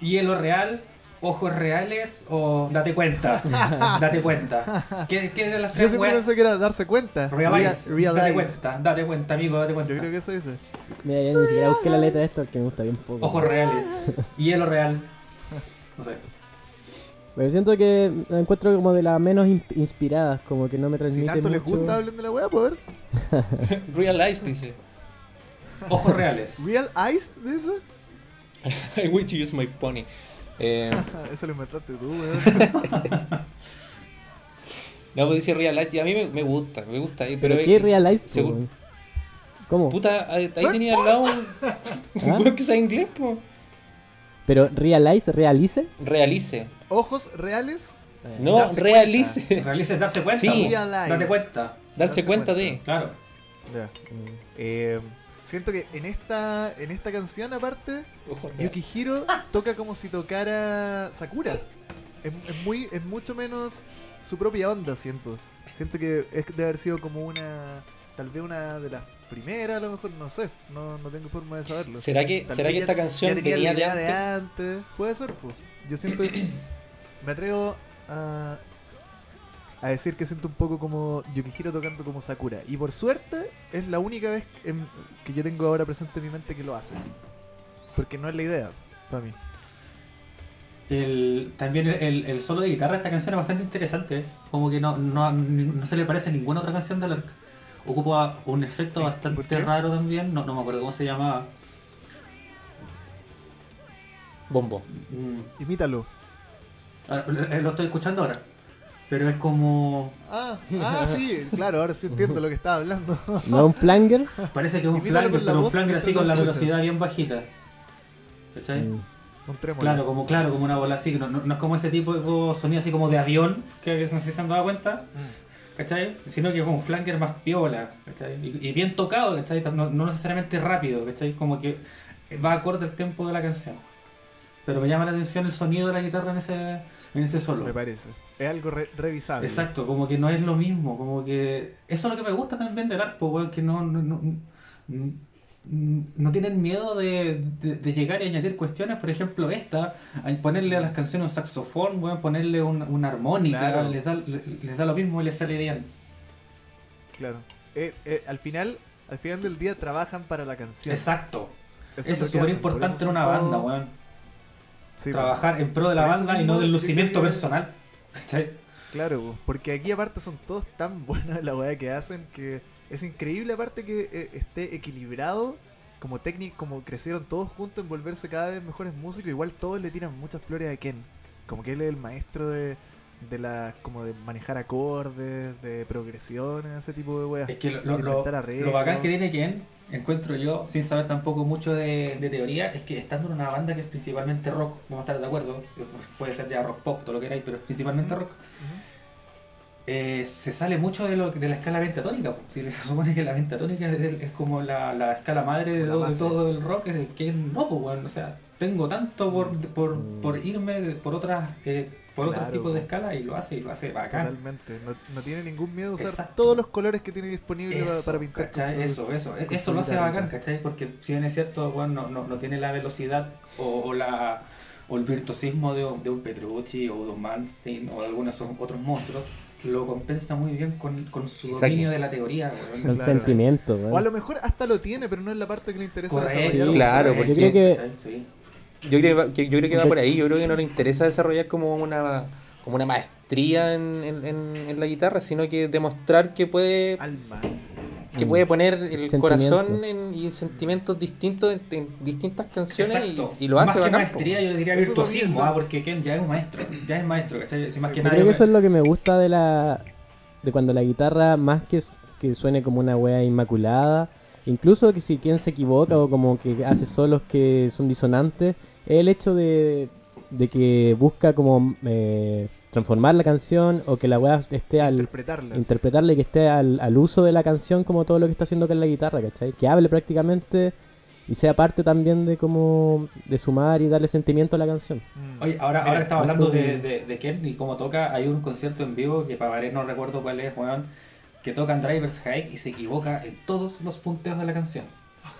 hielo real, ojos reales o date cuenta. date cuenta. ¿Qué, qué de las Yo tres siempre weas? pensé que era darse cuenta. Realize, Rea- date realize. cuenta, date cuenta, amigo, date cuenta. Yo creo que eso dice. Mira, yo ni siquiera busqué la letra de esto porque me gusta bien poco. Ojos reales, hielo real. No sé. Pero siento que la encuentro como de las menos in- inspiradas, como que no me Si transmite tanto les mucho. gusta, hablen de la wea, poder. Realize dice. Ojos reales. ¿Real Ice de eso? I wish to use my pony. Eh, eso lo inventaste tú, weón. no, pues dice Realize y a mí me, me gusta, me gusta. ¿Pero es qué po, según- weón? ¿Cómo? Puta, ahí, tenía al lado un ¿Ah? un weón que sabe inglés, po. ¿Pero realize, realice? Realice. Ojos reales. No, Darse realice. Realice darse cuenta. Sí. Date cuenta. Darse Darse cuenta cuenta. de. Claro. Ya. Eh, siento que en esta en esta canción aparte Yukihiro toca como si tocara Sakura. Es, es muy es mucho menos su propia onda, siento. Siento que es de haber sido como una tal vez una de las primeras, a lo mejor no sé, no, no tengo forma de saberlo. ¿Será que, Tal ¿será que esta ya canción venía de antes? antes. Puede ser, pues. Yo siento me atrevo a a decir que siento un poco como Yukihiro tocando como Sakura. Y por suerte es la única vez en- que yo tengo ahora presente en mi mente que lo hace. Porque no es la idea, para mí. El, también el, el- el solo de guitarra de esta canción es bastante interesante. Como que no, no, no se le parece a ninguna otra canción del arc. Ocupa un efecto ¿Por bastante raro también. No, no me acuerdo cómo se llamaba. Bombo. Mm, Imítalo. ah, eh, Lo estoy escuchando ahora. Pero es como. Ah, ah, sí, claro, ahora sí entiendo lo que estaba hablando. ¿No un flanger? Parece que es un Imítalo flanger, pero un flanger así con la velocidad bien bajita. ¿Cachai? Mm. Un trémolo. Claro, como claro, como una bola así, no, no- no es como ese tipo de sonido así como de avión, que no sé si se han dado cuenta, Mm. ¿Cachai? Sino que es un flanker más piola, ¿cachai? Y, y bien tocado, ¿cachai? No, no necesariamente rápido, ¿cachai? Como que va acorde al tempo de la canción. Pero me llama la atención el sonido de la guitarra en ese, en ese solo. Me parece. Es algo re- revisable. Exacto, como que no es lo mismo, como que eso es lo que me gusta también del arpo, que no, no, no, no tienen miedo de, de- de llegar y añadir cuestiones, por ejemplo esta, ponerle a las canciones un saxofón, weón, ponerle un- una armónica, Claro. les, da, le- les da lo mismo y les sale bien. Claro. Eh, eh, al final, al final del día trabajan para la canción. Exacto. Eso es súper importante en una banda, weón. Sí, Trabajar en pro de la banda y no del lucimiento que- personal. Claro, po, porque aquí aparte son todos tan buenos en la weá que hacen que es increíble aparte que eh, esté equilibrado como técnico, como crecieron todos juntos en volverse cada vez mejores músicos, igual todos le tiran muchas flores a Ken. Como que él es el maestro de, de la, como de manejar acordes, de progresiones, ese tipo de weas. Es que lo, lo, lo, lo bacán que tiene Ken, encuentro yo, sin saber tampoco mucho de, de teoría, es que estando en una banda que es principalmente rock, vamos a estar de acuerdo, puede ser ya rock pop, todo lo que queráis, pero es principalmente rock, eh, se sale mucho de, lo, de la escala pentatónica. Si se supone que la pentatónica es, es como la, la escala madre de, todo- de base. todo el rock, es que no, pues, bueno, o sea, tengo tanto por, por, por irme de- por otras eh, por otros tipos de escala y lo hace y lo hace bacán. Totalmente. No, no tiene ningún miedo usar Exacto. todos los colores que tiene disponible para- Eso, para pintar. con ¿cachai? su- eso, eso, con eso lo hace bacán, ¿cachai? Porque si bien es cierto, bueno, no, no, no tiene la velocidad o, o la o el virtuosismo de, un- de un Petrucci o de un Malmsteen o de algunos otros monstruos, lo compensa muy bien con, con su Exacto. dominio de la teoría. Con Claro. sentimiento, O a lo mejor hasta lo tiene, pero no es la parte que le interesa Correcto, desarrollar. Sí, claro, porque- Yo creo que-. Yo creo, que yo creo que va por ahí. Yo creo que no le interesa desarrollar como una como una maestría en, en- en- en la guitarra, sino que demostrar que puede Alma. Que Mm. puede poner el corazón en- y sentimientos distintos en, en distintas canciones y, lo Más hace que bacán. maestría, yo diría virtuosismo, ah, porque Ken ya es un maestro, ya es maestro, ¿cachai? Si más que Yo nada, creo que eso es lo que me gusta de la de cuando la guitarra más que, que suene como una wea inmaculada, incluso que si quien se equivoca o como que hace solos que son disonantes, es el hecho de, de que busca como eh, transformar la canción o que la wea esté al Interpretarla. interpretarle que esté al, al uso de la canción como todo lo que está haciendo con la guitarra, ¿cachai? Que hable prácticamente y sea parte también de como de sumar y darle sentimiento a la canción. Mm. Oye, ahora, ahora estaba hablando de, de, de Ken y cómo toca, hay un concierto en vivo que para variar no recuerdo cuál es, weón, que tocan Driver's Hike y se equivoca en todos los punteos de la canción.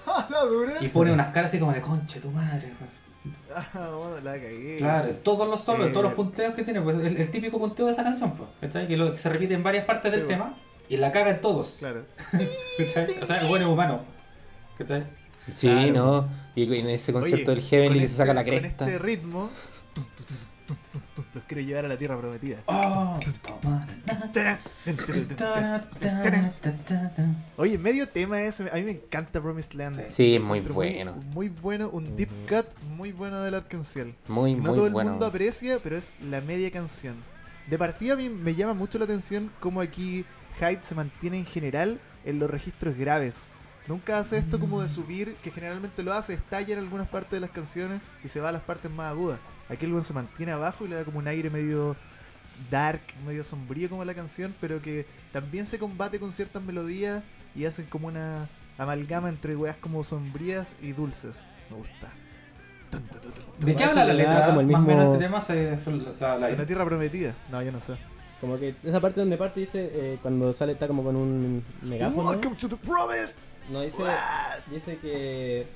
la dura. Y pone unas caras así como de conche tu madre. pues. Ah, bueno, la cagué. Claro, todos los solos, Eh. todos los punteos que tiene, pues el, el típico punteo de esa canción, pues, ¿cachai? Que, lo- que se repite en varias partes Sí, del bueno. tema y la caga en todos. Claro. O sea, el bueno es humano. ¿cachai? Sí, Claro. ¿no? Y en ese concierto Oye, del Heavenly con que se saca la este- cresta. Con este ritmo, tum, tum, tum, tum, tum, tum, los quiero llevar a la tierra prometida. Oh. Oye, medio tema ese, a mí me encanta Promised Land. Sí, es muy bueno. Muy, bueno, un deep cut muy bueno del Arkansas. Muy, no muy todo el bueno. mundo aprecia, pero es la media canción. De partida a mí me llama mucho la atención cómo aquí Hyde se mantiene en general en los registros graves. Nunca hace esto como de subir, que generalmente lo hace, estalla en algunas partes de las canciones y se va a las partes más agudas. Aquí el buen se mantiene abajo y le da como un aire medio dark, medio sombrío como la canción, pero que también se combate con ciertas melodías y hacen como una amalgama entre weas como sombrías y dulces. Me gusta. Tun, tun, tun, tun. ¿De qué habla la letra? como el Más o menos mismo- este tema se, se- la, la- ¿Una tierra prometida? No, yo no sé. Como que esa parte donde parte dice, eh, cuando sale está como con un megáfono. Welcome to the promise. No, dice, dice que,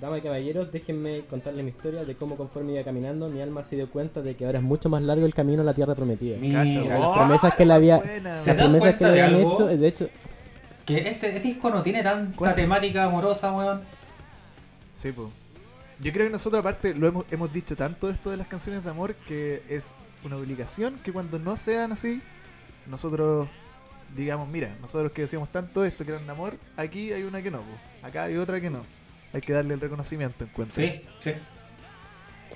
damas y caballeros, déjenme contarles mi historia de cómo conforme iba caminando, mi alma se dio cuenta de que ahora es mucho más largo el camino a la tierra prometida. Mira, las oh, promesas que le había- Las promesas que le de habían algo? hecho, de hecho, que este disco no tiene tanta ¿Cuánto? temática amorosa, weón. Sí, po. Yo creo que nosotros aparte lo hemos, hemos dicho tanto esto de las canciones de amor que es una obligación que cuando no sean así, nosotros digamos, mira, nosotros que decíamos tanto esto que eran de amor, aquí hay una que no, po. acá hay otra que no. Hay que darle el reconocimiento, encuentro. Sí, sí.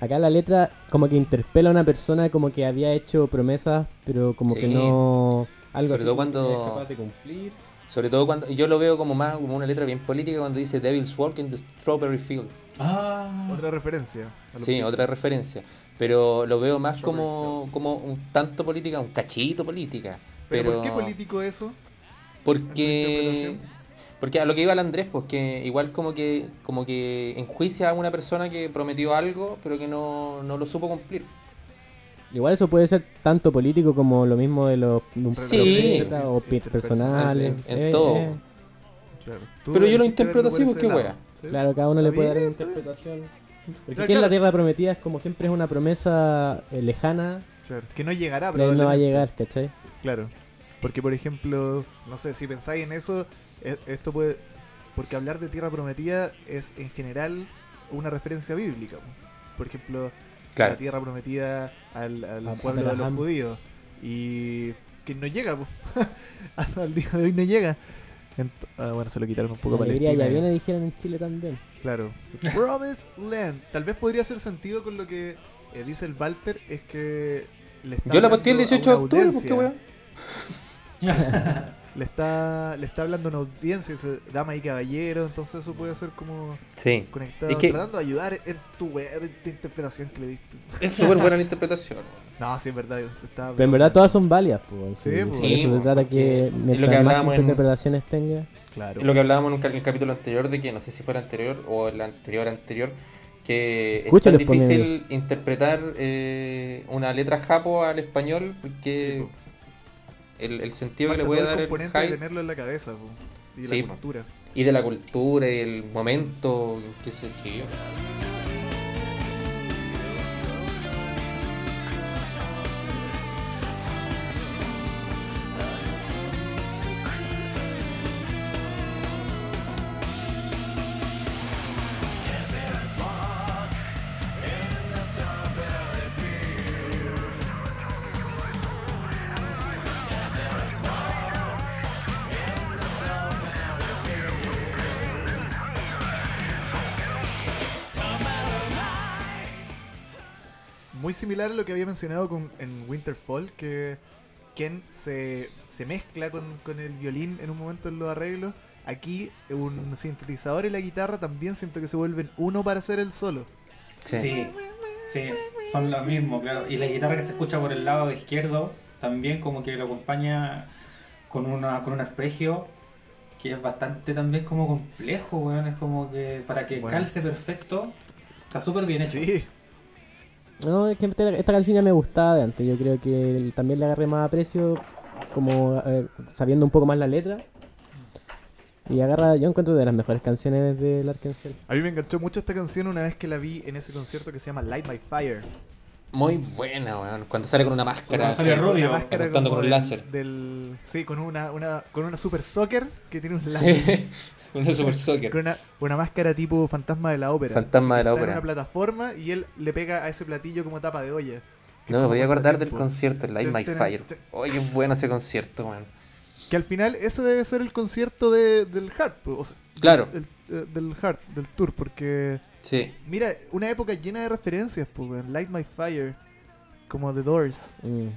acá la letra como que interpela a una persona como que había hecho promesas, pero como que no... Algo Sobre así todo cuando- no es capaz de cumplir. Sobre todo cuando yo lo veo como más como una letra bien política cuando dice Devil's Walk in the Strawberry Fields. Ah, Otra referencia. Sí, Beatles. otra referencia. Pero lo veo más como, como un tanto política, un cachito política. ¿Pero, Pero, por qué político eso? Porque? Porque a lo que iba el Andrés, pues que igual como que como que enjuicia a una persona que prometió algo, pero que no, no lo supo cumplir. Igual eso puede ser tanto político como lo mismo de los de un Sí. profeta o personales. en- en eh, todo. eh. Claro. Pero yo lo interpreto así porque wea. ¿sí? Claro, cada uno le puede dar una interpretación. Porque Claro, aquí en la. Tierra Prometida es como siempre es una promesa eh, lejana, Claro, Que no llegará, pero no va a llegar, ¿cachai? Claro. Porque, por ejemplo, no sé, si pensáis en eso, esto puede. Porque hablar de tierra prometida es en general una referencia bíblica. po. Por ejemplo, la tierra prometida al, al A- pueblo de los judíos. Y que no llega, hasta el día de hoy no llega. Ent- ah, bueno, se lo quitaron un poco para ya viene, dijeron en Chile también. Claro. Promised Land. Tal vez podría hacer sentido con lo que eh, dice el Walter, es que le está Yo la posteé el hablando a 18 de octubre, pues qué weón. Le está, le está hablando a una audiencia, dice, dama y caballero, entonces eso puede ser como Sí. conectado, Es que- tratando de ayudar en tu wea, en tu interpretación que le diste. Es súper buena la interpretación. No, sí, es verdad. está- Pero en verdad todas son válidas, pues. Sí, sí, Sí, eso se trata que es lo mientras que más hablábamos en- interpretaciones tenga. Claro. Es lo que hablábamos en un ca- en el capítulo anterior de que no sé si fue el anterior o el anterior anterior que es Escúchalo, tan difícil interpretar eh, una letra japo al español Sí, porque po. El, el sentido que le puede dar el componente de hype tenerlo en la cabeza, po, y Sí, la po. cultura. y de la cultura y el momento en que se escribió. Muy similar a lo que había mencionado con, en Winterfall, que Ken se, se mezcla con, con el violín en un momento en los arreglos. Aquí un sintetizador y la guitarra también siento que se vuelven uno para hacer el solo. Sí. Sí, sí, son lo mismo, claro. Y la guitarra que se escucha por el lado izquierdo también como que lo acompaña con una con un arpegio que es bastante también como complejo, weón. Es como que para que Bueno. calce perfecto, está súper bien hecho. Sí, No, es que esta, canción ya me gustaba de antes. Yo creo que también le agarré más aprecio, como sabiendo un poco más la letra. Y agarra, yo encuentro de las mejores canciones del Arkansas. a mí me enganchó mucho esta canción una vez que la vi en ese concierto que se llama Light My Fire. Muy buena, weón. Cuando sale con una máscara. Cuando sale rubio. Una máscara como con un láser. Del, sí, con una, una, con una super soccer que tiene un láser. Sí, una super soccer. Con una, una máscara tipo fantasma de la ópera. Fantasma de la Está en ópera. una plataforma y él le pega a ese platillo como tapa de olla. No me como podía acordar del concierto, el Light My Fire. Oye, qué bueno ese concierto, weón. Que al final ese debe ser el concierto de, del pues, o sea, Claro. el- eh, del Heart, del tour, porque Sí. mira, una época llena de referencias, pues, weón, Light My Fire, como The Doors. Mm.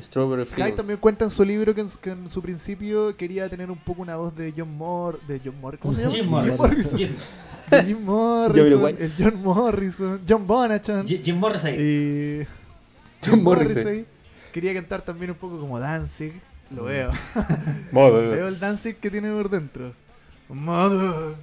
Strawberry Hyde Fields. también cuenta en su libro que en, su- que en su principio quería tener un poco una voz de John Moore, de John Moore, ¿cómo se llama? Jim Morrison. Morrison. Jim, De Jim Morrison, el John Morrison, John Bonachon. Jim- Morrison. Y John Morrissey. quería cantar también un poco como Danzig. Mm. Lo veo. Mother. veo el Danzig que tiene por dentro. Mother,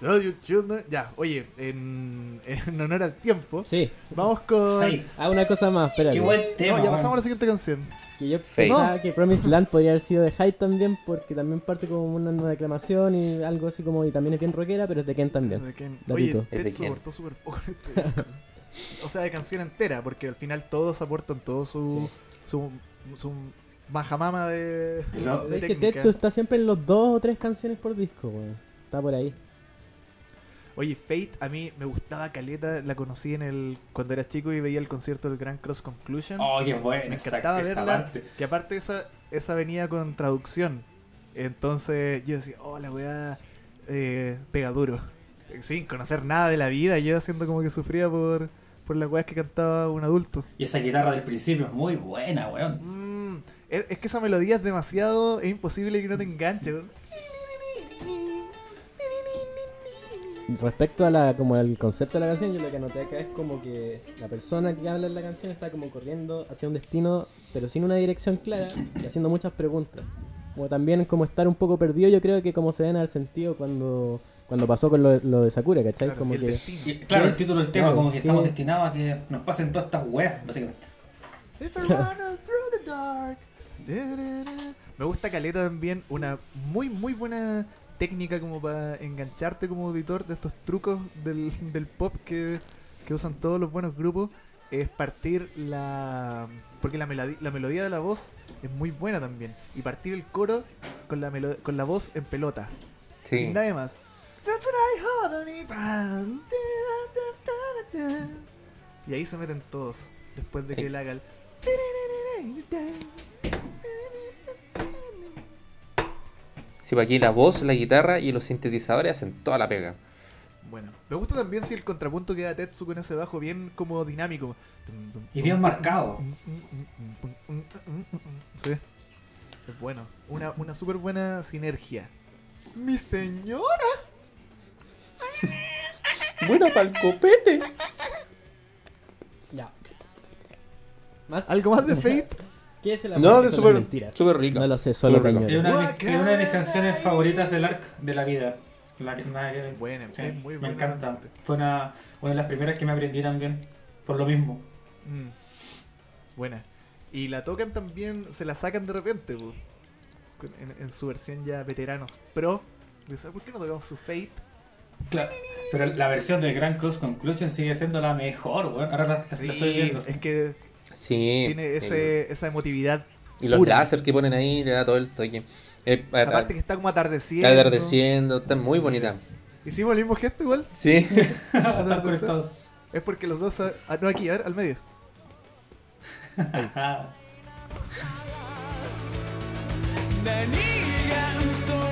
tell your children. Ya, oye, en, en honor al tiempo, Sí. vamos con. Fate. Ah, una cosa más, espérate. Qué buen No, tema. ya weón. pasamos a la siguiente canción. Que yo Fate. pensaba que Promised Land podría haber sido de Hyde también, porque también parte como una, una declamación y algo así como, y también es bien rockera, pero es de Ken también. De Ken. Oye, Es de Ted Ken. soportó súper poco en este disco. O sea, de canción entera, porque al final todos aportan todo su, su, su majamama de, lo- de Es que técnica. Tetsu está siempre en los dos o tres canciones por disco, weón. Está por ahí. Oye, Fate a mí me gustaba Caleta, la conocí en el cuando era chico y veía el concierto del Grand Cross Conclusion. Oh, qué bueno me encantaba esa verla, parte. que aparte esa, esa venía con traducción. Entonces yo decía, oh, la weá eh, pega duro. Sin conocer nada de la vida, yo haciendo como que sufría por, por las weas que cantaba un adulto. Y esa guitarra del principio es muy buena, weón. Mm, es, es que esa melodía es demasiado. Es imposible que no te enganche. Respecto a la, como al concepto de la canción, yo lo que anoté acá es como que la persona que habla en la canción está como corriendo hacia un destino, pero sin una dirección clara y haciendo muchas preguntas. Como también como estar un poco perdido, yo creo que como se ven al sentido cuando, cuando pasó con lo, lo de Sakura, ¿cachai? Claro, como el que. Y, claro, el título del tema, Claro, como que estamos destinados a que nos pasen todas estas weas, básicamente. If I run out through the dark, Me gusta Caleta también, una muy, muy buena técnica como para engancharte como auditor de estos trucos del, del pop que, que usan todos los buenos grupos. Es partir la. Porque la, la melodía de la voz es muy buena también. Y partir el coro con la, con la voz en pelota. Sí. Sin nadie más. Y ahí se meten todos. Después de que él haga el. Sí, pues aquí la voz, la guitarra y los sintetizadores hacen toda la pega. Bueno, me gusta también si el contrapunto queda Tetsu con ese bajo bien como dinámico. Y bien marcado. Sí, es bueno. Una, una súper buena sinergia. ¡Mi señora! Buena pa'l copete. Ya. ¿Más? ¿Algo más de Fate? ¿Qué es el amor? No, ¿Qué que son súper súper rica. No lo sé, solo rica. Es una, de mis, es una de mis canciones favoritas del arc de la vida. La que- que ver. Buena, Sí, es muy me buena. encanta. Fue una, una de las primeras que me aprendí también. Por lo mismo. Mm. Buena. Y la tocan también, se la sacan de repente. Con- en, en su versión ya veteranos pro. Dice, ¿Por qué no tocamos su Fate? Claro. Pero la versión del Grand Cross Conclusion sigue siendo la mejor, weón. Ahora la, la estoy viendo. es que Sí. tiene el- ese, esa emotividad. y los pura. láser que ponen ahí le da todo el toque. Eh, Aparte que está como atardeciendo. está atardeciendo, está muy bonita. Hicimos el mismo gesto igual. Sí. Están conectados. Es porque los dos. ah, no, aquí, a ver, al medio. 何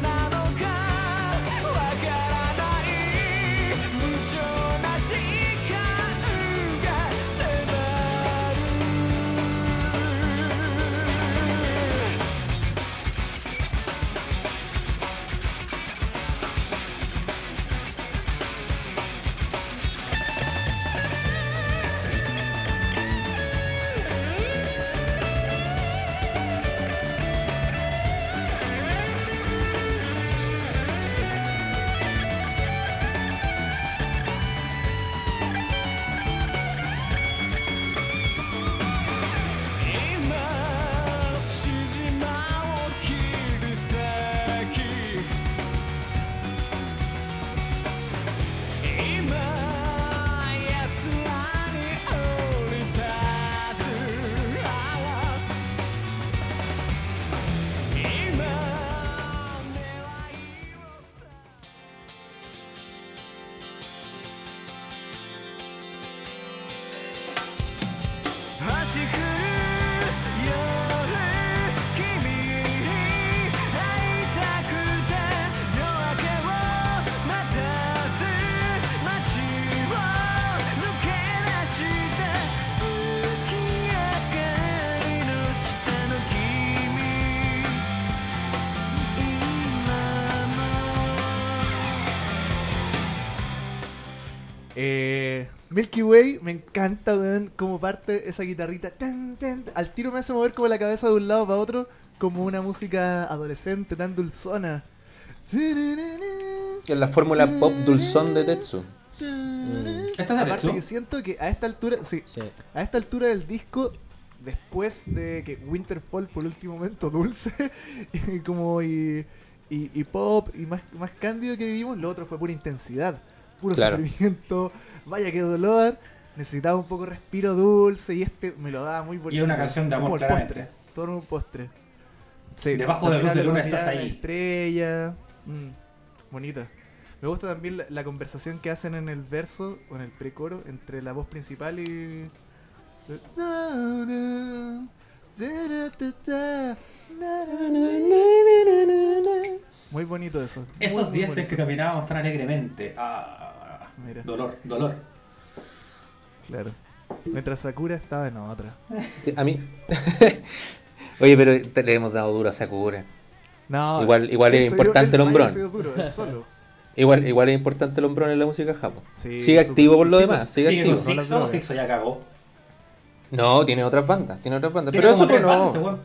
Milky Way, me encanta, weón, como parte esa guitarrita. tan, tan, al tiro me hace mover como la cabeza de un lado para otro, como una música adolescente tan dulzona. Es la fórmula pop dulzón de Tetsu. ¿Esta es de Aparte Tetsu? que siento que a esta altura, sí, Sí. a esta altura del disco, después de que Winterfall por último momento dulce y como y, y, y pop y más, más cándido que vivimos, lo otro fue pura intensidad, puro Claro. sufrimiento, vaya que dolor, necesitaba un poco de respiro dulce y este me lo daba muy bonito. Y una canción de amor, claramente. postre, todo en un postre. Sí, Debajo de la luz de luna estás ahí. Estrella, mm, bonita. Me gusta también la, la conversación que hacen en el verso o en el precoro entre la voz principal y. Muy bonito eso. Esos muy días en que caminábamos tan alegremente. Ah, Mira. dolor, dolor. Claro. Mientras Sakura estaba en otra. Sí, a mí. Oye, pero te- le hemos dado duro a Sakura. No, Igual- igual es importante el hombrón. duro, solo. Igual, igual es importante el hombrón en la música japo. Sí, sigue activo por lo demás, sigue Sigue activo. Sixo. Sixo ya cagó. No, tiene otras bandas, tiene otras bandas. Tiene Pero eso no. bandas weón.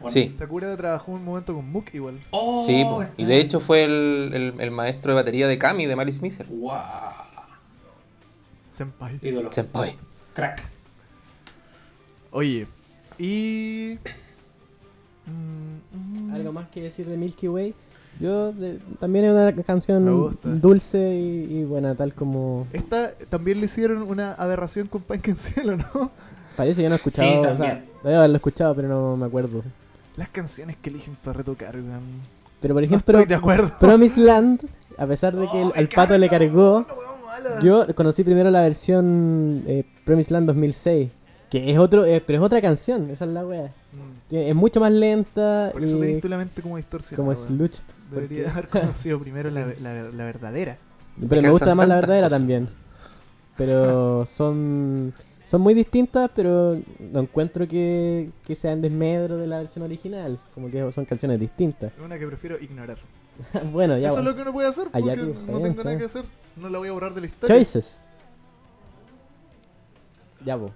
Bueno. Sí, Sakura trabajó un momento con Mook igual. Oh, sí, y de hecho fue el, el- el maestro de batería de Kami de Malice Miser. Guau. Senpai. Ídolo. Senpai. Crack. Oye, y. Mm, mm. ¿Algo más que decir de Milky Way? Yo de- también es una canción dulce y, y buena, tal como... Esta también le hicieron una aberración con Punk en Cielo, ¿no? Parece que no he Sí, escuchado, o sea, debo haberlo escuchado, pero no me acuerdo. Las canciones que eligen para retocar, weón. Pero por No ejemplo, estoy de acuerdo. Promised Land, a pesar de que el- Oh, me al pato le cargó, yo conocí primero la versión eh, Promised Land 2006, que es otro, eh, pero es otra canción, esa es la wea. Mm, Es mucho más lenta Por eso y tenés tú la mente como distorsionada. como slush. Debería haber conocido primero la, la, la verdadera. Pero me calzan gusta más la verdadera cosas. también. Pero son son muy distintas, pero no encuentro que, que sean desmedro de la versión original. Como que son canciones distintas. Es una que prefiero ignorar. bueno, ya. Eso es lo que uno puede hacer porque Allá tú, no tengo bien, nada que hacer. No la voy a borrar de la historia. Choices. Ya, vos.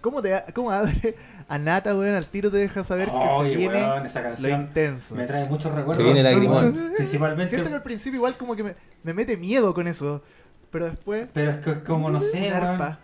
¿Cómo, te, ¿Cómo abre a Nata, weón? Al tiro te deja saber que se Oye, viene weón, esa lo canción intenso. me trae muchos recuerdos. Se viene lagrimón. Principalmente. Siento que al principio igual como que me, me mete miedo con eso. Pero después... Pero es que es como, no sé, arpa.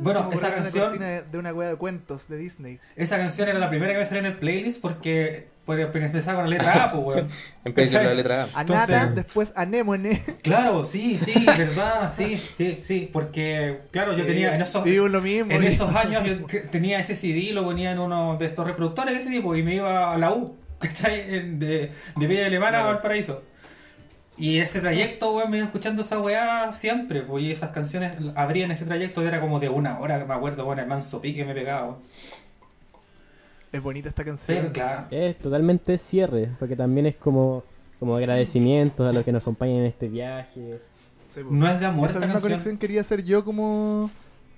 Bueno, Como esa una canción- de, de una wea de cuentos de Disney. Esa canción era la primera que me salió en el playlist porque, porque empezaba con la letra A, pues, weón. Empieza con la letra A. A Entonces- Nata, después Anémone. Claro, sí, sí, verdad, sí, sí, sí, porque, claro, yo tenía en esos, lo mismo. en esos años yo te- tenía ese CD, lo ponía en uno de estos reproductores de ese tipo y me iba a la U, ¿cachai? En- De, de Villa Alemana a. Valparaíso. Y ese trayecto, weón, me iba escuchando esa weá siempre, pues, y esas canciones abrían ese trayecto, era como de una hora, me acuerdo, bueno, el manso pique me pegaba, weón. Es bonita esta canción. Pero claro, Es totalmente cierre, porque también es como, como agradecimientos a los que nos acompañan en este viaje. Sí, no es de amor Esa esta misma canción. conexión quería hacer yo como...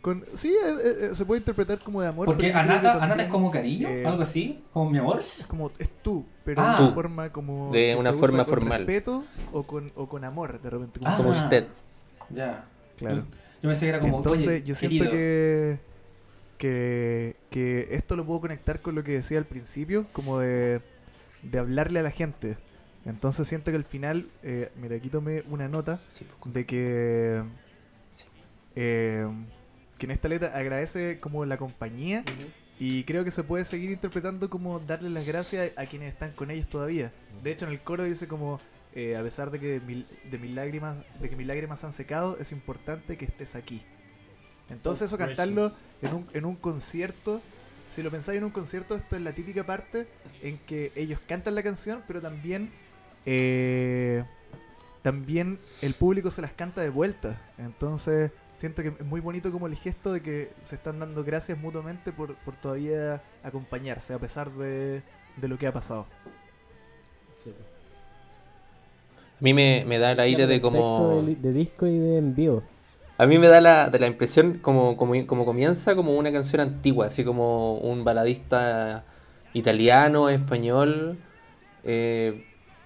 Con... Sí, eh, eh, se puede interpretar como de amor. Porque yo Anata, Anata es como cariño, eh, algo así, como mi amor. Es como, es tú, pero Ah. de una forma como... De una se forma usa con formal. respeto o con, o con amor, de repente. Como, Ah. Como usted. Ya. Claro. Yo pensé que era como, Entonces oye, yo siento querido. que, que, que esto lo puedo conectar con lo que decía al principio, como de, de hablarle a la gente. Entonces siento que al final, eh, mira, aquí tomé una nota Sí, pues, de que, Sí. eh, que en esta letra agradece como la compañía y creo que se puede seguir interpretando como darle las gracias a quienes están con ellos todavía. De hecho en el coro dice como eh, a pesar de que mil- de mis lágrimas de que mis lágrimas han secado es importante que estés aquí. Entonces eso cantarlo en un, en un concierto, si lo pensáis en un concierto, esto es la típica parte en que ellos cantan la canción, pero también eh, también el público se las canta de vuelta. Entonces siento que es muy bonito como el gesto de que se están dando gracias mutuamente por, por todavía acompañarse a pesar de, de lo que ha pasado. A mí me, me da el aire de como... De, de disco y de en vivo. A mí me da la, de la impresión como, como, como comienza como una canción antigua, así como un baladista italiano, español, eh,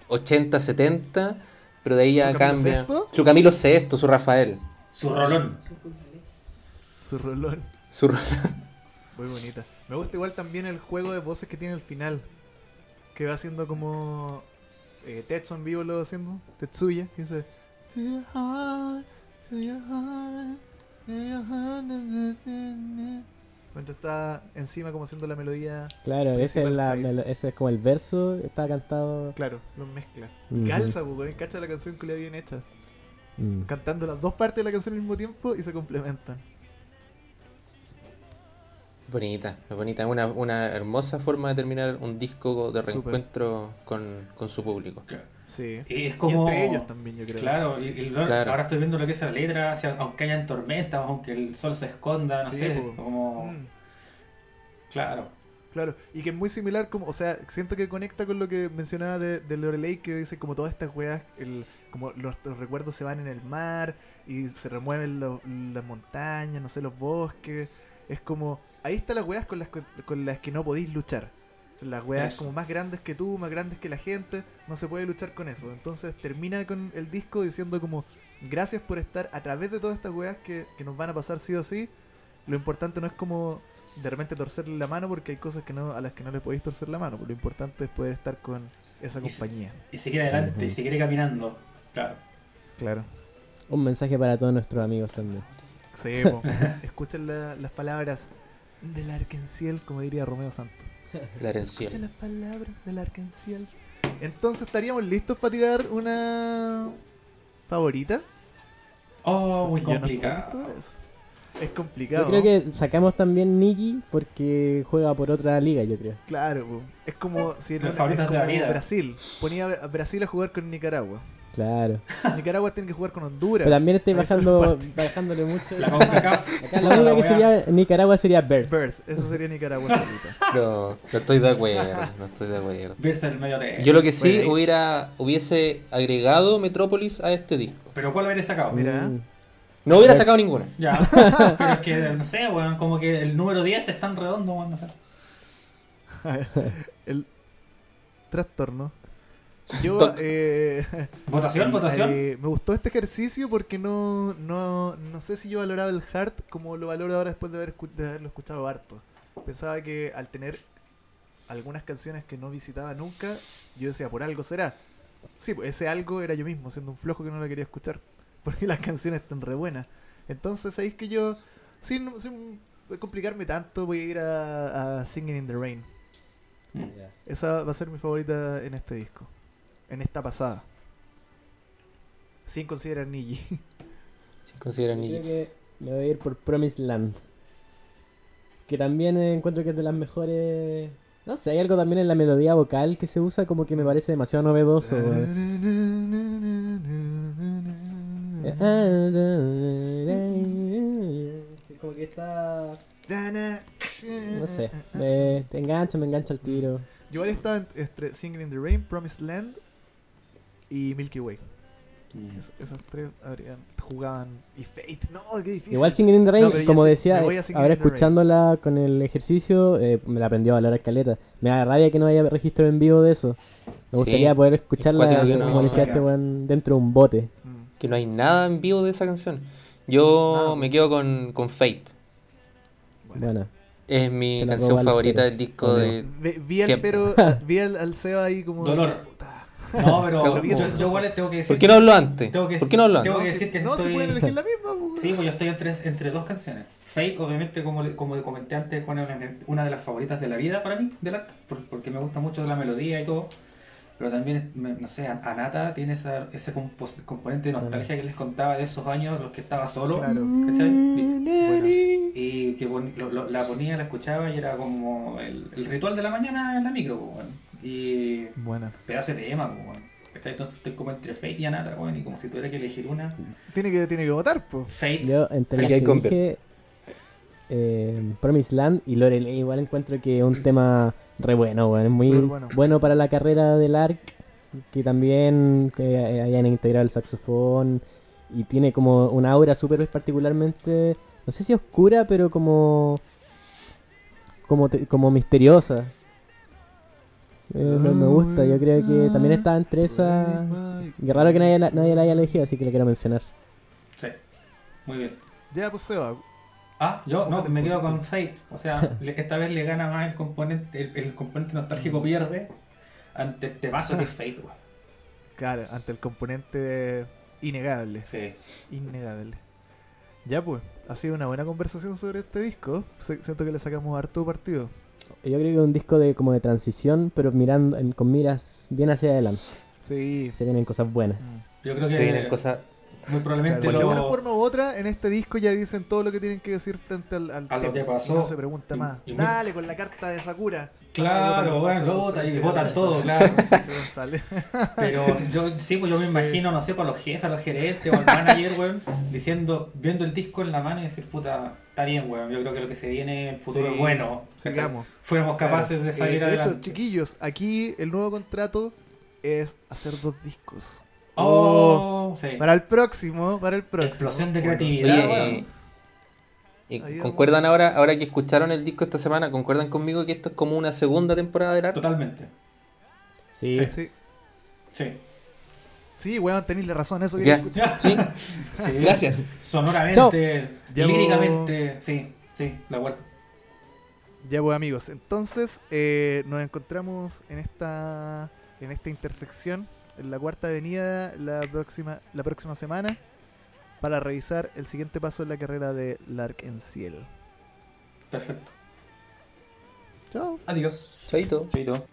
80, 70, pero de ahí ya ¿Su Camilo cambia. Su Camilo Sesto, su Rafael. Su rolón. Su rolón. Su... Muy bonita. Me gusta igual también el juego de voces que tiene al final. Que va haciendo como. Eh, Tetsu en vivo lo va haciendo. Tetsuya. Que dice. "To your heart, to your heart, to your heart, na, na, na, na". Mientras está encima como haciendo la melodía. Claro, ese es, la, ese es como el verso, está cantado. Claro, lo mezcla. Calza, weón, cacha la canción que le bien hecha. Mm. Cantando las dos partes de la canción al mismo tiempo y se complementan. Bonita, es bonita, es una, una hermosa forma de terminar un disco de reencuentro con, con su público. Sí. Y es Y como. entre ellos también, yo creo. Claro, y, y lo- Claro. ahora estoy viendo lo que es la letra, o sea, aunque hayan tormentas, aunque el sol se esconda, no Sí, sé, po. como. Mm. Claro. Claro, y que es muy similar, como, o sea, siento que conecta con lo que mencionaba de, de Lorelei, que dice como todas estas weas, el, como los, los recuerdos se van en el mar y se remueven lo- las montañas, no sé, los bosques. Es como, ahí están las weas con las, que- con las que no podéis luchar. Las weas Eso. como más grandes que tú, más grandes que la gente, no se puede luchar con eso. Entonces termina con el disco diciendo como, gracias por estar a través de todas estas weas que, que nos van a pasar sí o sí. Lo importante no es como de repente torcerle la mano porque hay cosas que no a las que no le podéis torcer la mano. Lo importante es poder estar con esa compañía. Y seguir adelante, y seguir caminando. Claro. Claro. Un mensaje para todos nuestros amigos también. Sí, escuchen la- las palabras del Arkenciel, como diría Romeo Santos. La Escucha herencia. las palabras del Arkenciel. Entonces estaríamos listos para tirar una favorita. Oh, muy yo no Es complicado. Yo creo que sacamos también Niji porque juega por otra liga, yo creo. Claro, po. es como si en. Brasil. Ponía a Brasil a jugar con Nicaragua. Claro. Nicaragua tiene que jugar con Honduras. Pero también estoy bajando, bajándole mucho. La CONCACAF. Acá la única que sería Nicaragua sería Birth. Birth, eso sería Nicaragua. No, no estoy de acuerdo, no estoy de acuerdo. Birth del medio de. Yo lo que sí Bueno, hubiera hubiese agregado Metrópolis a este disco. Pero ¿cuál habría sacado? Mira. Mm. No hubiera sacado ninguna. Ya. Pero es que, no sé, weón. Como que el número 10 es tan redondo, weón. No sé. El trastorno. Yo, eh, ¿Votación? ¿Votación? eh, me gustó este ejercicio porque no, no, no sé si yo valoraba el hard como lo valoro ahora después de, haber de haberlo escuchado harto. Pensaba que al tener algunas canciones que no visitaba nunca, yo decía, por algo será. Sí, pues ese algo era yo mismo, siendo un flojo que no la quería escuchar. Porque las canciones están re buenas. Entonces, sabéis que yo, sin, sin complicarme tanto, voy a ir a, a Singing in the Rain. Mm. Esa va a ser mi favorita en este disco. En esta pasada. Sin considerar Niji. Si consideran Yo creo ni. que me voy a ir por Promised Land. Que también encuentro que es de las mejores. No sé, hay algo también en la melodía vocal que se usa como que me parece demasiado novedoso. Como que está. No sé. Me, te engancha, me engancha el tiro. Yo igual estaba en- entre Singing in the Rain, Promised Land y Milky Way. Mm. Es- esas tres habrían, jugaban. Y Fate. No, qué difícil. Igual Singing in the Rain, No, como decía, eh, ahora escuchándola con el ejercicio, eh, me la aprendió a valorar caleta. Me da rabia que no haya registro en vivo de eso. Me gustaría Sí, poder escucharla, como decía este weón, dentro de un bote. Que no hay nada en vivo de esa canción. Yo Ah. me quedo con, con Fate. Bueno. Es mi la canción favorita del disco de. Vi al, pero, vi al, al Seba ahí como. Dolor. No, pero yo, igual les tengo que decir. ¿Por qué no habló antes? Tengo que- ¿Por qué no habló tengo antes? que decir que no, estoy- se pueden elegir la misma. pues. Sí, pues yo estoy entre, entre dos canciones. Fate, obviamente, como, le- como le comenté antes, fue una, una de las favoritas de la vida para mí, del arco, por- porque me gusta mucho la melodía y todo. Pero también, es- me- no sé, An- Anata tiene esa, ese componente de nostalgia que les contaba de esos años, los que estaba solo. Claro. ¿cachai? Y, Bueno. y que pon- lo- lo- la ponía, la escuchaba y era como el, el ritual de la mañana en la micro. pues, bueno. Y Buena. pedazo de tema. pues, bueno. ¿cachai? Entonces estoy como entre Fate y Anata, bueno, y como si tuviera que elegir una. Tiene que, tiene que votar, pues. Fate. yo entre las que dije, eh, Promised Land y Lorelei igual encuentro que es un tema re bueno, weón. Es muy bueno. bueno. para la carrera del ARC, que también que hayan integrado el saxofón y tiene como una aura súper particularmente, no sé si oscura, pero como como, te- como misteriosa. Eh, me, me gusta, yo creo que también está entre esa... Qué raro que nadie, la- nadie la haya elegido, así que la quiero mencionar. Sí. Muy bien. Ya, pues Seba. Ah, yo no, me quedo con Fate. O sea, esta vez le gana más el componente, el, el componente nostálgico pierde ante este vaso que es Fate, weón. Claro, ante el componente innegable. Sí. Innegable. Ya, pues. Ha sido una buena conversación sobre este disco. Siento que le sacamos harto partido. Yo creo que es un disco de como de transición, pero mirando en- con miras bien hacia adelante. Sí. Se vienen cosas buenas. Mm. Yo creo que Se vienen cosas. Muy probablemente Claro, de lo... una forma u otra, en este disco ya dicen todo lo que tienen que decir frente al, al A lo tema, que y pasó. no se pregunta Y- más. y muy- Dale con la carta de Sakura. Claro, bueno, lo votan y votan todo, claro. Pero yo sí, pues yo me imagino, no sé, para los jefes, a los gerentes o al manager, weón, diciendo, viendo el disco en la mano y decir, puta, está bien, weón. Yo creo que lo que se viene, el futuro Sí, es bueno. sigamos. Fuéramos capaces Claro. de salir Eh, de adelante. hecho, chiquillos, aquí el nuevo contrato es hacer dos discos. Oh, sí. Para el próximo, para el próximo. Explosión de Bueno, creatividad, Oye, eh, eh, Ahí ¿Concuerdan ahora, ahora que escucharon el disco esta semana, concuerdan conmigo que esto es como una segunda temporada del arco? Totalmente. Sí, Sí. Sí, Sí. sí, weón, tenéis la razón, eso quería Ya, sí, Sí. gracias. Sonoramente, Llevo- líricamente, sí, sí, la vuelta. Ya pues amigos, entonces eh, nos encontramos en esta en esta intersección, en la cuarta avenida la próxima, la próxima semana para revisar el siguiente paso en la carrera de Lark en Ciel. Perfecto. Chao. Adiós. Chaito. Chaito.